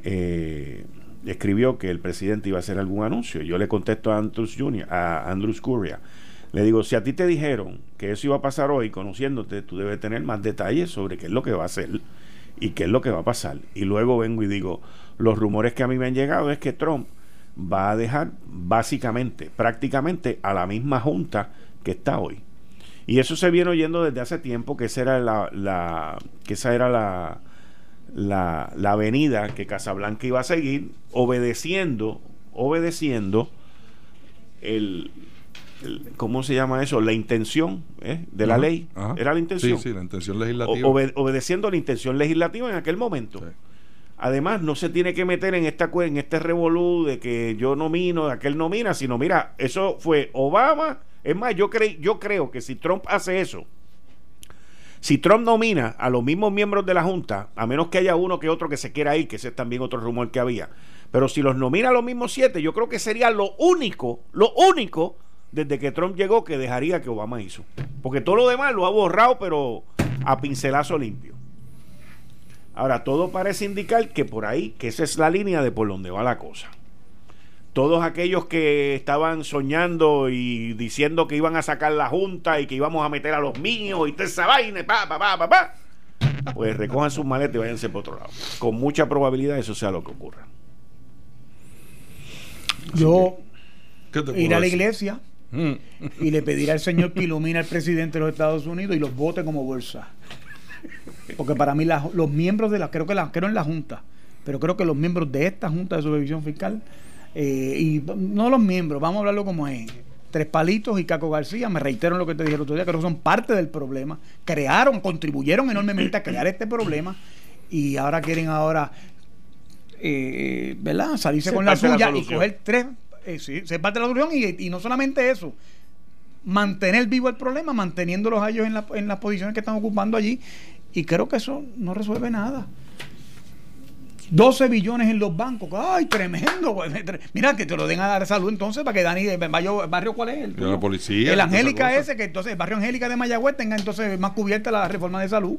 eh, escribió que el presidente iba a hacer algún anuncio. Yo le contesto a Jr., a Andrew Scurria. Le digo, si a ti te dijeron que eso iba a pasar hoy, conociéndote, tú debes tener más detalles sobre qué es lo que va a hacer y qué es lo que va a pasar. Y luego vengo y digo, los rumores que a mí me han llegado es que Trump va a dejar básicamente, prácticamente a la misma junta que está hoy. Y eso se viene oyendo desde hace tiempo, que esa era la, que esa era la, la, la avenida que Casablanca iba a seguir, obedeciendo, obedeciendo el- ¿cómo se llama eso? La intención ¿eh? de la ley. ajá. Era la intención. Sí, sí, la intención legislativa. obe- obedeciendo la intención legislativa en aquel momento. Sí. Además, no se tiene que meter en esta en este revolú de que yo nomino, aquel nomina, sino mira, eso fue Obama. Es más, yo, cre- yo creo que si Trump hace eso, si Trump nomina a los mismos miembros de la Junta, a menos que haya uno que otro que se quiera ir, que ese es también otro rumor que había, pero si los nomina a los mismos siete, yo creo que sería lo único, lo único desde que Trump llegó que dejaría que Obama hizo. Porque todo lo demás lo ha borrado, pero a pincelazo limpio. Ahora, todo parece indicar que por ahí, que esa es la línea de por donde va la cosa. Todos aquellos que estaban soñando y diciendo que iban a sacar la junta y que íbamos a meter a los míos y toda esa vaina, y pa, pa, pa, pa, pa, pues recojan sus maletas y váyanse por otro lado. Con mucha probabilidad eso sea lo que ocurra. Yo ¿Qué te iré puedo a la iglesia. Y le pediré al Señor que ilumine al presidente de los Estados Unidos y los vote como bolsa. porque para mí la- los miembros de la, creo que la, creo en la Junta, pero creo que los miembros de esta Junta de Supervisión Fiscal, eh, y no los miembros, vamos a hablarlo como es, Tres Palitos y Caco García, me reitero en lo que te dije el otro día, creo que son parte del problema, crearon, contribuyeron enormemente a crear este problema y ahora quieren ahora, eh, ¿verdad? Salirse con la suya y coger tres, eh, sí, ser parte de la solución y, y no solamente eso, mantener vivo el problema, manteniéndolos a ellos en, la- en las posiciones que están ocupando allí. Y creo que eso no resuelve nada. 12 billones en los bancos. ¡Ay, tremendo! Mira, que te lo den a dar salud entonces para que Dani, ¿el barrio, barrio cuál es? El, la policía, El Angélica ese, que entonces el barrio Angélica de Mayagüez tenga entonces más cubierta la reforma de salud.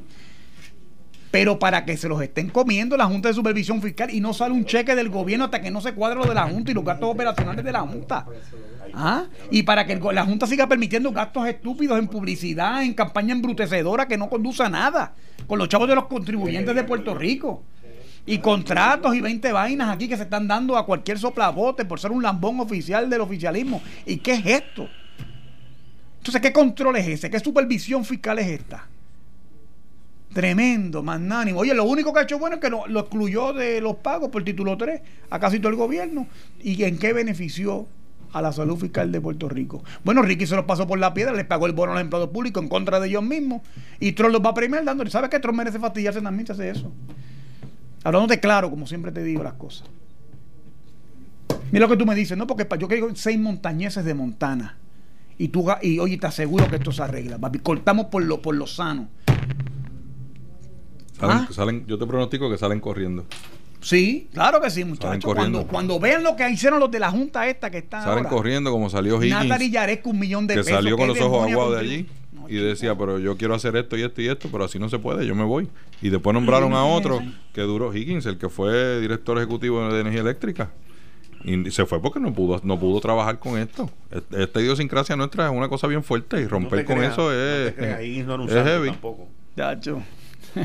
Pero para que se los estén comiendo la Junta de Supervisión Fiscal y no sale un cheque del gobierno hasta que no se cuadre lo de la Junta y los gastos operacionales de la Junta. ¿Ah? Y para que la Junta siga permitiendo gastos estúpidos en publicidad, en campaña embrutecedora que no conduce a nada, con los chavos de los contribuyentes de Puerto Rico. Y contratos y 20 vainas aquí que se están dando a cualquier soplabote por ser un lambón oficial del oficialismo. ¿Y qué es esto? Entonces, ¿qué control es ese? ¿Qué supervisión fiscal es esta? Tremendo, magnánimo. Oye, lo único que ha hecho bueno es que lo, lo excluyó de los pagos por título 3 a casi todo el gobierno. ¿Y en qué benefició a la salud fiscal de Puerto Rico? Bueno, Ricky se los pasó por la piedra, les pagó el bono a los empleados públicos en contra de ellos mismos. Y Trump los va a premiar dándole. ¿Sabes que Trump merece fastidiarse también si hace eso? Hablándote claro, como siempre te digo las cosas. Mira lo que tú me dices, ¿no? Porque yo quiero seis montañeses de Montana. Y tú, y oye, te aseguro que esto se arregla. Cortamos por lo, por lo sano. Salen, Ah. salen- yo te pronostico que salen corriendo. Sí, claro que sí, muchachos. corriendo. Cuando, cuando vean lo que hicieron los de la Junta esta que están Salen ahora, corriendo como salió Higgins. Natalie Yaresco un millón de que pesos. salió con ¿qué los ojos aguados de allí No, y chico. decía, pero yo quiero hacer esto y esto y esto, pero así no se puede, yo me voy. Y después nombraron a otro que duró Higgins, el que fue director ejecutivo de energía eléctrica. Y se fue porque no pudo no pudo trabajar con esto. Esta idiosincrasia nuestra es una cosa bien fuerte y romper con creas, eso no es, te creas, no un es santo heavy. tampoco.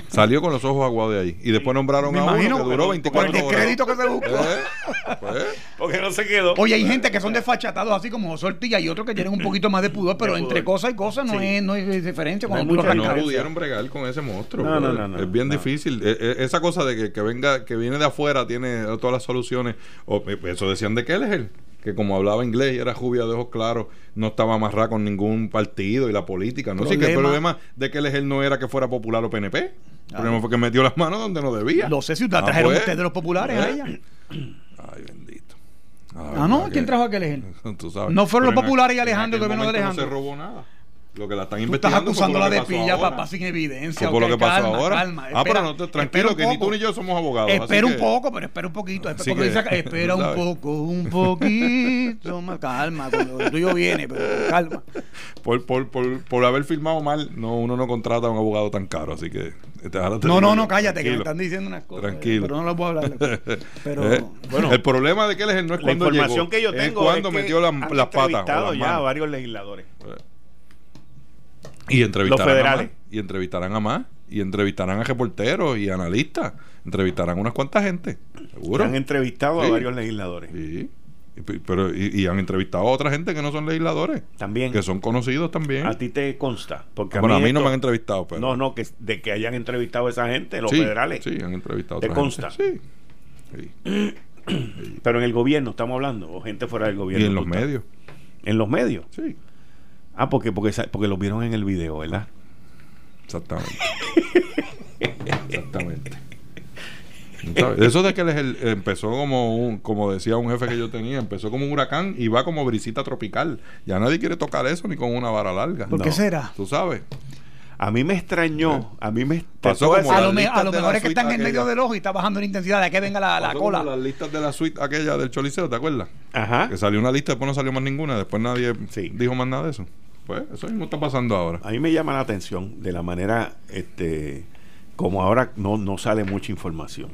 Salió con los ojos aguados de ahí. Y después nombraron Me a uno que duró por el 24 horas. descrédito que se buscó. Eh, pues, Porque no se quedó. Oye, hay gente que son desfachatados así como José Ortiz y otros que tienen un poquito más de pudor, pero De entre cosas y cosas no, Sí. es, no hay diferencia No tú lo no pudieron bregar con ese monstruo. No, no, no, no, es bien no. difícil. E- e- esa cosa de que, que venga, que viene de afuera, tiene todas las soluciones. O, eh, eso decían de Kelleher, que como hablaba inglés y era rubia de ojos claros, no estaba amarrada con ningún partido y la política. No sé que el Problema. de Kelleher no era que fuera popular o PNP. El problema fue que metió las manos donde no debía. No sé si la Ah, trajeron pues. ustedes de los populares a Eh. ella. Ay, bendito. Ah, verdad no, que- ¿quién trajo a? Tú sabes. No fueron Pero los populares y aquel- Alejandro, el aquel gobierno de Alejandro. No se robó nada. Lo que la están Tú estás investigando fue por acusándola de pilla, ahora. papá, sin evidencia. Por lo que pasó calma, ahora. calma. ah, Espera- pero no te, espera tranquilo, un que ni poco. tú ni yo somos abogados. Espera un que- poco, pero espera un poquito. Porque que, dice, espera un poco, un poquito más. Calma, cuando lo tuyo viene, pero calma. Por, por, por, por haber firmado mal, no, uno no contrata a un abogado tan caro. Así que. este, No, no, no, cállate, que me tranquilo. están diciendo unas cosas. Tranquilo. Pero no lo puedo hablar. Pero. Eh, Bueno. el problema de que él es no es La cuando información llegó, que yo es tengo cuando es que metió las, han las patas. las ya a varios legisladores. Y entrevistarán Los a más. Y entrevistarán a más. Y entrevistarán a reporteros y analistas. Entrevistarán a unas cuantas gente. Seguro. Han entrevistado Sí. a varios legisladores. Sí. Y, pero, y, y han entrevistado a otra gente que no son legisladores. También. Que son conocidos también. A ti te consta. Porque bueno, a mí no esto- me han entrevistado. Pero, No, no, que de que hayan entrevistado a esa gente, los sí, federales. Sí, han entrevistado a ¿Te consta? gente. Sí. Sí. Pero en el gobierno estamos hablando, o gente fuera del gobierno. Y en los estás- medios. En los medios. Sí. Ah, porque, porque, porque los vieron en el video, ¿verdad? Exactamente. Exactamente. Eso de que él empezó como un, como decía un jefe que yo tenía, empezó como un huracán y va como brisita tropical. Ya nadie quiere tocar eso ni con una vara larga. ¿Por qué No. será? Tú sabes. A mí me extrañó, a mí me Pasó como A lo, me- a lo mejor es que están en medio del ojo y está bajando la intensidad de que venga la, la Pasó como cola. Las listas de la suite aquella del Choliseo, ¿te acuerdas? Ajá. Que salió una lista, después no salió más ninguna, después nadie Sí. dijo más nada de eso. Pues eso mismo está pasando ahora. A mí me llama la atención de la manera, este, como ahora no, no sale mucha información.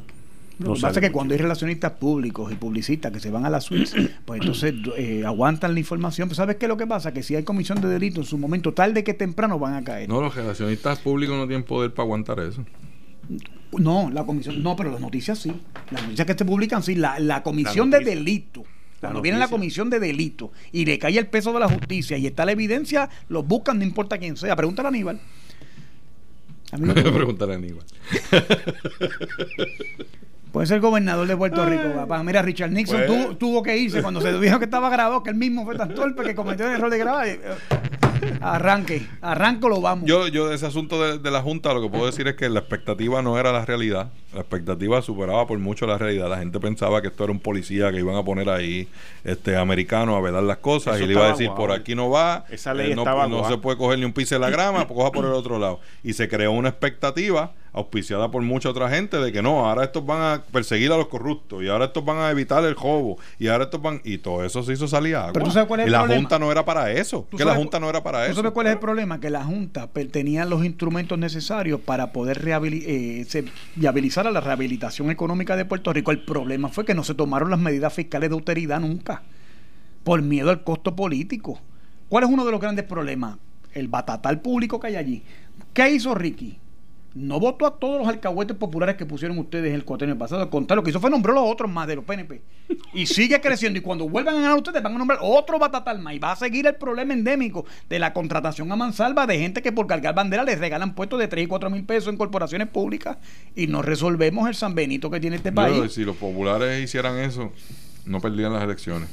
Lo que pasa es que mucho. cuando hay relacionistas públicos y publicistas que se van a la suites, pues entonces eh, aguantan la información. Pero ¿sabes qué es lo que pasa? Que si hay comisión de delito en su momento, tarde que temprano van a caer. No, los relacionistas públicos no tienen poder para aguantar eso. No, la comisión, no, pero las noticias sí. Las noticias que se publican sí. La, la comisión La de delito. La Cuando viene la comisión de delito y le cae el peso de la justicia y está la evidencia, los buscan, no importa quién sea. Pregúntale a Aníbal. Amigo, Pregúntale a Aníbal. puede ser gobernador de Puerto Rico, papá. Mira, Richard Nixon Pues- tuvo, tuvo que irse cuando se dijo que estaba grabado, que él mismo fue tan torpe que cometió el error de grabar. Eh, Arranque, arranco lo vamos. Yo, yo de ese asunto de, de la Junta lo que puedo decir es que la expectativa no era la realidad. La expectativa superaba por mucho la realidad. La gente pensaba que esto era un policía que iban a poner ahí este americano a velar las cosas Eso y le iba a decir guau. por aquí no va. eh, Esa ley no, estaba no guau. se puede coger ni un piso de la grama, pues coja por el otro lado. Y se creó una expectativa auspiciada por mucha otra gente de que no, ahora estos van a perseguir a los corruptos y ahora estos van a evitar el robo y ahora estos van y todo eso se hizo salir agua. Pero tú sabes cuál es y el la problema. junta no era para eso, ¿Tú que la junta no era para ¿Tú eso. sabes cuál es el problema? Que la Junta tenía los instrumentos necesarios para poder eh, se- viabilizar a la rehabilitación económica de Puerto Rico. El problema fue que no se tomaron las medidas fiscales de austeridad nunca, por miedo al costo político. ¿Cuál es uno de los grandes problemas? El batatal público que hay allí. ¿Qué hizo Ricky? No votó a todos los alcahuetes populares que pusieron ustedes el cuatrenio pasado. Al contrario, lo que hizo fue nombró a los otros más de los PNP. Y sigue creciendo. Y cuando vuelvan a ganar ustedes, van a nombrar otro batatal más. Y va a seguir el problema endémico de la contratación a mansalva de gente que por cargar bandera les regalan puestos de 3 y 4 mil pesos en corporaciones públicas. Y no resolvemos el San Benito que tiene este Yo, país. si los populares hicieran eso, no perdían las elecciones.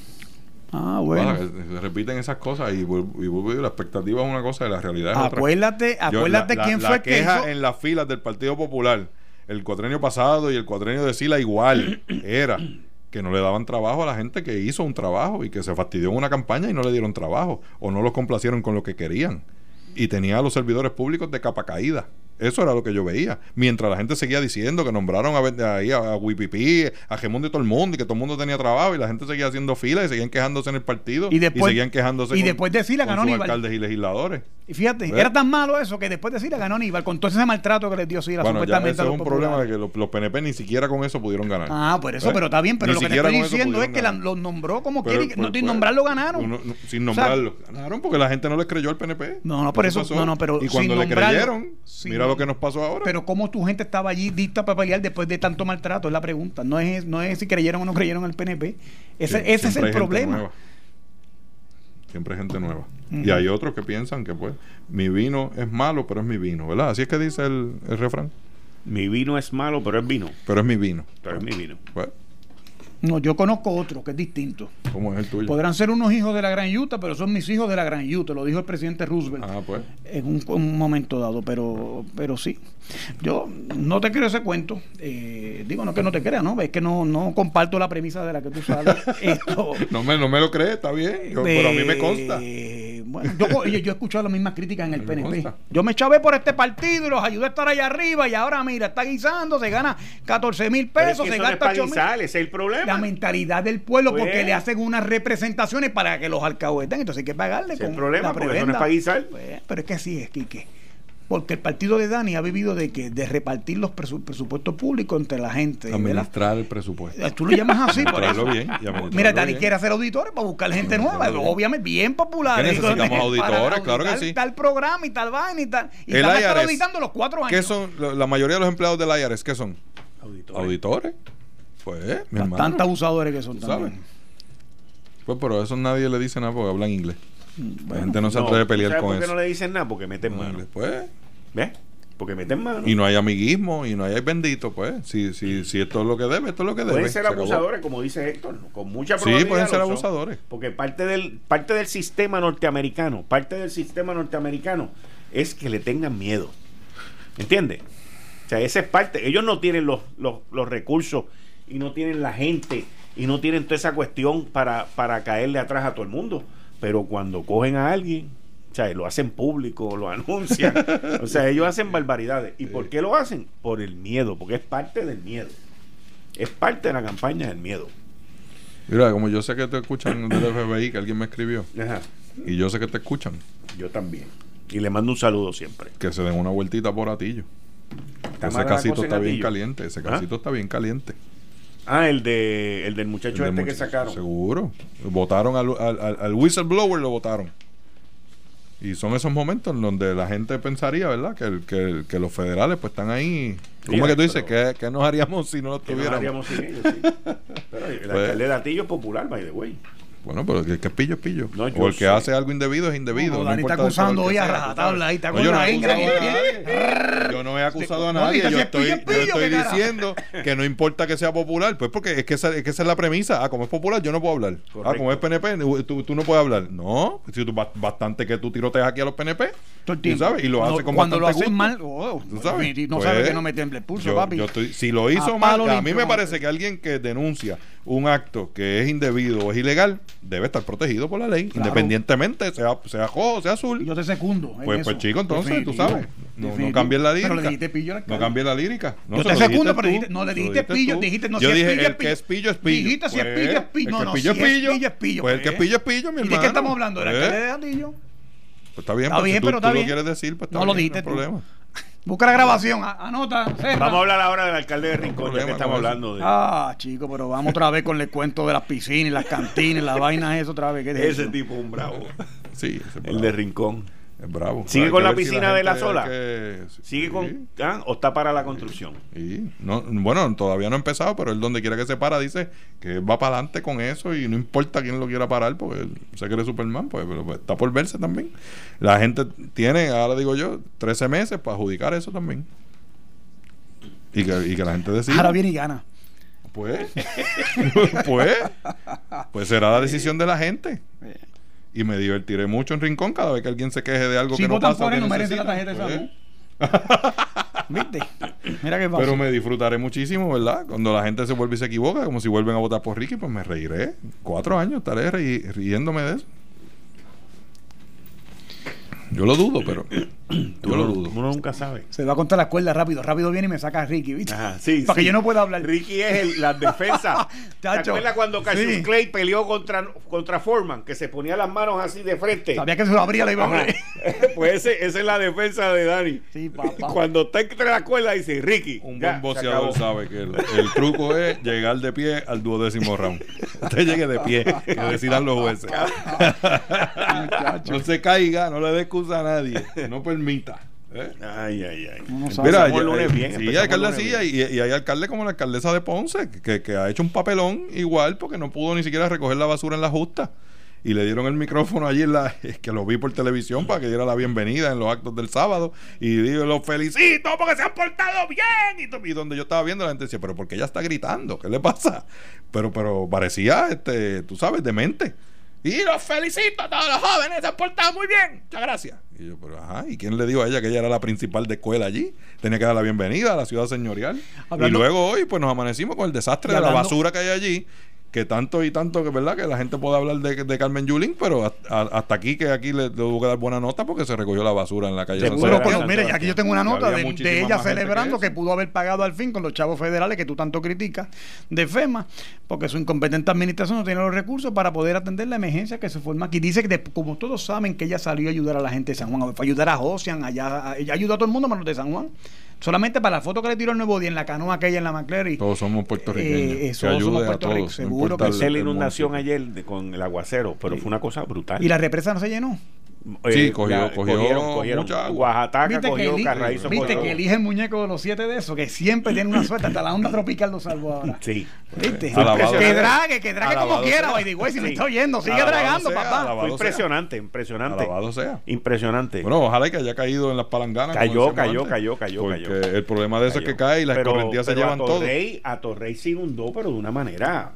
Ah, bueno. Pasa que se repiten esas cosas y, la expectativa es una cosa y la realidad es otra. Acuérdate, Yo, acuérdate la- la- quién la fue que queja hizo. en las filas del Partido Popular, el cuatrenio pasado y el cuatrenio de Sila igual, era que no le daban trabajo a la gente que hizo un trabajo y que se fastidió en una campaña y no le dieron trabajo o no los complacieron con lo que querían. Y tenía a los servidores públicos de capa caída. Eso era lo que yo veía. Mientras la gente seguía diciendo que nombraron a, ahí a, a Wipipi, a Gemón de todo el mundo y que todo el mundo tenía trabajo y la gente seguía haciendo fila y seguían quejándose en el partido Y después- seguían quejándose y con- después de con sus Aníbal. alcaldes y legisladores. Y fíjate, era tan malo eso que después de Sila ganó Aníbal con todo ese maltrato que les dio Sila Bueno, ya supuestamente ese es un problema de que los, los PNP ni siquiera con eso pudieron ganar. Ah, por eso, pero está bien, pero Ni lo que te estoy diciendo es que la- los nombró como Pero, quiere, y no pues, sin pues, nombrarlo ganaron. uno- no, sin O sea, nombrarlo. ganaron porque la gente no les creyó al PNP. No, no, por eso- no, no, pero Y cuando sin le creyeron, sin- mira lo que nos pasó ahora. Pero cómo tu gente estaba allí lista para pelear después de tanto maltrato, es la pregunta. No es, no es si creyeron o no creyeron al PNP. Ese, ese es el problema. Siempre hay gente nueva. Y hay otros que piensan que, pues, mi vino es malo, pero es mi vino, ¿verdad? Así es que dice el, el refrán. Mi vino es malo, pero es vino. Pero es mi vino. Pero es mi vino. Pues, No, yo conozco otro que es distinto. ¿cómo es el tuyo? Podrán ser unos hijos de la Gran Utah, pero son mis hijos de la Gran Utah, lo dijo el presidente Roosevelt. Ah, pues. en un, un momento dado, pero, pero sí. Yo no te creo ese cuento. Eh, digo, no que no te crea, ¿no? Es que no, no comparto la premisa de la que tú sabes. Esto, No me, no me lo crees, está bien. Yo- pero a mí me consta. bueno, yo, he escuchado las mismas críticas en el PNP. consta. Yo me chavé por este partido y los ayudé a estar allá arriba y ahora, mira, está guisando, se gana 14 mil Pero es pesos, que se eso no es gasta para 8 mil. ese es el problema. La mentalidad del pueblo, Pues. porque le hacen unas representaciones para que los alcahueten, entonces hay que pagarle con el problema, la porque eso no es. Pues, pero es que así es, Quique. Porque el partido de Dani ha vivido de que de repartir los presu- presupuestos públicos entre la gente. ¿verdad? Administrar el presupuesto. Eh, Tú lo llamas así, por eso. bien, Mira, Dani bien. quiere hacer auditores para buscar gente nueva. Bien. Obviamente, bien popular. ¿Qué necesitamos auditores? Claro que sí. Tal programa y tal vaina y tal. Y El IRS, auditando los cuatro años. ¿Qué son la la mayoría de los empleados del IRS? ¿Qué son? Auditores. Auditores. Pues, mi hermano. Tantos abusadores que son también. sabes. Pues, pero a eso nadie le dice nada porque hablan inglés. la Bueno, gente no se No, atreve a ¿tú pelear sabes con por qué eso. no le dicen nada? Porque meten No, mano. Pues, ¿Ves? Porque meten mano. y no hay amiguismo y no hay bendito, pues. Si, si, si esto es lo que debe, esto es lo que debe. Pueden ser Se acabó. abusadores, como dice Héctor, con mucha Sí, probabilidad. pueden ser lo son. abusadores. Porque parte del, parte del sistema norteamericano, parte del sistema norteamericano es que le tengan miedo. ¿Entiendes? O sea, esa es parte. Ellos no tienen los, los, los recursos y no tienen la gente y no tienen toda esa cuestión para, para caerle atrás a todo el mundo. Pero cuando cogen a alguien, o sea, lo hacen público, lo anuncian. o sea, ellos hacen barbaridades. ¿Y por qué lo hacen? Por el miedo, porque es parte del miedo. Es parte de la campaña del miedo. Mira, como yo sé que te escuchan del FBI, que alguien me escribió, Ajá. y yo sé que te escuchan, Yo también. Y le mando un saludo siempre. que se den una vueltita por Atillo. ¿Está Ese la casito está bien caliente, ese ¿Ah? casito está bien caliente. Ah, el de el del muchacho El este que sacaron. Seguro. Votaron al, al, al- whistleblower, lo votaron. Y son esos momentos en donde la gente pensaría, ¿verdad? Que, el- que, que los federales pues están ahí. ¿Cómo es que tú dices? ¿Qué, qué nos haríamos si no los Que no tuviéramos? haríamos sin ellos, sí. Pero el Pues- alcalde de Atillo es popular, by the way. Bueno, pero el que es pillo es pillo. No, o el que sé. hace algo indebido es indebido. No, no Dani está acusando hoy a rajatabla ahí, está No, con yo no la he acusado a nadie. Yo no he acusado a No, nadie. y yo si es estoy, diciendo que no importa que sea popular. Pues porque es que, esa, es que esa es la premisa. Ah, como es popular, yo no puedo hablar. Ah, como es PNP, tú, tú no puedes hablar. No, si tú ba- bastante que tú tiroteas aquí a los PNP. Tú sabes, y lo hace con Cuando lo bastante hacen mal, oh, Tú sabes. no Pues, sabe que no me tiemble el pulso, yo- papi. yo estoy- si lo hizo A mal, a mí me parece que alguien que denuncia un acto que es indebido o es ilegal debe estar protegido por la ley, Claro. independientemente sea, sea rojo o sea azul. Yo te secundo. Pues, eso. pues chico, entonces, tú Definitivo. sabes. No, no cambies la lírica. Pero le dijiste pillo No cambies la lírica. No, Yo te dijiste pero tú, dijiste- no, le dijiste pillo, tú. dijiste, no, Yo si es dije, pillo, es el que es pillo es pillo. Dijiste, si es Pues, pillo, es pillo. el No, que pillo si es pillo. pillo, es pillo, Pues el que es pues. pillo es pillo, mi ¿Y de hermano. qué estamos hablando? ¿Del Pues, alcalde de Atillo? Pues está bien, Está pues, bien, si tú, pero está tú bien. lo quieres decir, pues está No lo dijiste no hay tú. problema. Busca la grabación, anota. cerra. Vamos a hablar ahora del alcalde de Rincón, ya problema que estamos hablando de Ah, chico, pero vamos otra vez con el cuento de las piscinas, y las cantinas, las vainas, eso otra vez. ¿Qué es ese eso? tipo, un bravo. Sí, ese es El bravo. de Rincón. Es bravo. ¿Sigue con la si piscina de la sola? que- ¿Sigue sí. con ah, o está para la construcción? No, bueno, todavía no ha empezado, pero él donde quiera que se para dice que va para adelante con eso y no importa quién lo quiera parar porque él se cree Superman, pues, pero, pues, está por verse también. La gente tiene, ahora digo yo, 13 meses para adjudicar eso también. Y que, y que la gente decida. Ahora viene y gana. Pues, pues, pues será la decisión de la gente. Y me divertiré mucho en Rincón cada vez que alguien se queje de algo Si que no pasa. por que él, no merece la tarjeta de Pues. ¿Viste? Mira qué fácil. Pero me disfrutaré muchísimo, ¿verdad? Cuando la gente se vuelve y se equivoca, como si vuelven a votar por Ricky, pues me reiré. Cuatro años estaré ri- riéndome de eso. Yo lo dudo, pero yo lo dudo. Uno nunca sabe. Se va a contar la cuerda rápido. Rápido viene y me saca a Ricky, ¿viste? Ajá, sí, Para sí. que yo no pueda hablar. Ricky es el, la defensa. ¿Te acuerdas cuando Cassius Sí. Clay peleó contra, contra Foreman? Que se ponía las manos así de frente. Sabía que se lo abría la iba a abrir. pues ese, esa es la defensa de Dani. Sí, papá. Cuando está entre la cuerda dice Ricky. Un ya, buen acabó. sabe que el, el truco es llegar de pie al duodécimo round. Usted llegue de pie, que decidan los jueces. no se caiga, no le dé excusa a nadie. No permita. ¿eh? Ay, ay, ay. Mira, lunes bien, sí, empezamos alcalde así, y, y hay alcalde como la alcaldesa de Ponce, que, que ha hecho un papelón igual porque no pudo ni siquiera recoger la basura en la justa. Y le dieron el micrófono allí, en la, que lo vi por televisión para que diera la bienvenida en los actos del sábado. Y digo, los felicito porque se han portado bien. Y donde yo estaba viendo, la gente decía, pero ¿por qué ella está gritando? ¿Qué le pasa? Pero, pero parecía, este, tú sabes, demente. Y los felicito a todos los jóvenes, se han portado muy bien. Muchas gracias. Y yo, pero ajá, ¿y quién le dijo a ella que ella era la principal de escuela allí? Tenía que dar la bienvenida a la ciudad señorial. Hablando- y luego hoy, pues nos amanecimos con el desastre de la basura que hay allí. Que tanto y tanto que verdad que la gente puede hablar de, de Carmen Yulín, pero hasta, a- hasta aquí que aquí le, le tuvo que dar buena nota porque se recogió la basura en la calle. San Seguro, Seguro, mira, y aquí yo tengo una nota de, ella celebrando que pudo haber pagado al fin con los chavos federales que tú tanto criticas de FEMA, porque su incompetente administración no tiene los recursos para poder atender la emergencia que se forma aquí. Dice que, de- como todos saben, que ella salió a ayudar a la gente de San Juan, fue a ayudar a Josian, allá, a- ella ayudó a todo el mundo menos de San Juan. Solamente para la foto que le tiró el nuevo día en la canoa aquella en la McCleary. Todos somos puertorriqueños. Eh, eso somos ayude a puertorriqueños, todos. Seguro que la inundación ayer de- con el aguacero, pero fue una cosa brutal. Y la represa no se llenó. Sí, cogió- cogió mucha agua. Oaxaca Viste, que, cogió, Carraízo viste cogió. que elige el muñeco de los siete de esos, que siempre tiene una suerte, hasta la onda tropical lo salvó ahora. Sí. ¿Viste? Alabado que drague, que drague como quiera, by the way, si me Sí. está oyendo, sigue Alabado dragando, sea, papá. Fue impresionante, impresionante. Alabado sea. Impresionante. Bueno, ojalá que haya caído en las palanganas. Cayó, cayó, antes. cayó, cayó, Porque cayó. el problema de eso es que cae y las Pero- correntías se llevan a todo. A Torrey se inundó, pero de una manera.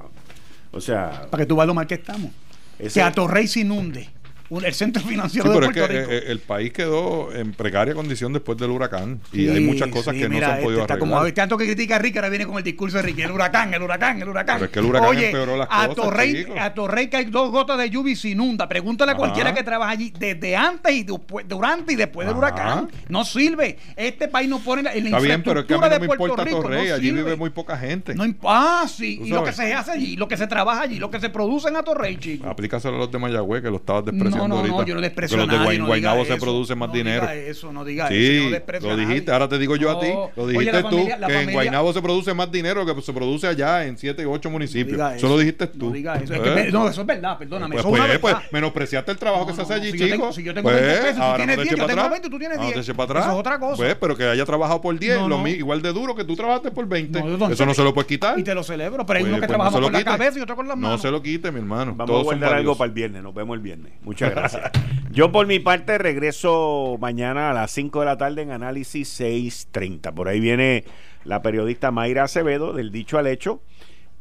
O sea, Para que tú veas lo mal que estamos. ese- Que a Torrey se inunde. Un- el centro Sí, financiero pero de es que Puerto Rico. eh, el país quedó en precaria condición después del huracán. Y hay muchas cosas sí, que mira, no se han este podido arreglar. como tanto que critica a Ricky, ahora viene con el discurso de Ricky, el huracán, el huracán, el huracán. Pero es que el huracán Oye, empeoró las a cosas, Torrey, a Torrey hay dos gotas de lluvia y se inunda. Pregúntale a Ajá. cualquiera que trabaja allí desde antes y después, durante y después del huracán. No sirve. Este país no pone la, en la Está bien, pero es que a mí no de me Puerto importa Rico, Torrey. no allí vive muy poca gente. No ah, sí. Y lo que se hace allí, lo que se trabaja allí, lo que se produce en Atorrey, chico. Aplícaselo a los de Mayagüez, que lo estabas despreciando No, no, ahorita. no, yo no desprecio Que a los de nadie, Guayn- no se eso, produce más no dinero. diga eso, no diga eso, yo Sí, no lo a nadie. dijiste, ahora te digo yo a ti, lo Oye, dijiste la tú, familia- la que en familia- Guaynabo se produce más dinero que se produce allá en 7 u 8 No municipios. diga eso lo eso, dijiste tú. No diga eso. Es ¿Eh? que me- no, eso es verdad, perdóname. Pues, eso es pues, pues, verdad. menospreciaste el trabajo No, que se hace allí, si yo chico. tengo- si yo tengo Pues, 20 pesos, tú ahora tienes no te 10, eches yo para tengo atrás. 20, tú tienes No te 10. eches para atrás. Eso es otra cosa. Pues, pero que haya trabajado por 10, No, lo no. mi- igual de duro que tú trabajaste por 20. No, entonces- eso no se lo puedes quitar. Y te lo celebro, pero hay Pues, uno que pues, trabajamos se lo con la cabeza y otro con las manos. No se lo quite, mi hermano. Vamos Todos a guardar algo para el viernes. Nos vemos el viernes. Muchas Gracias. Yo por mi parte regreso mañana a las 5 de la tarde en Análisis 630. Por ahí viene la periodista Mayra Acevedo del Dicho al Hecho.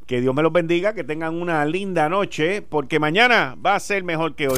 Que Dios me los bendiga, que tengan una linda noche, porque mañana va a ser mejor que hoy.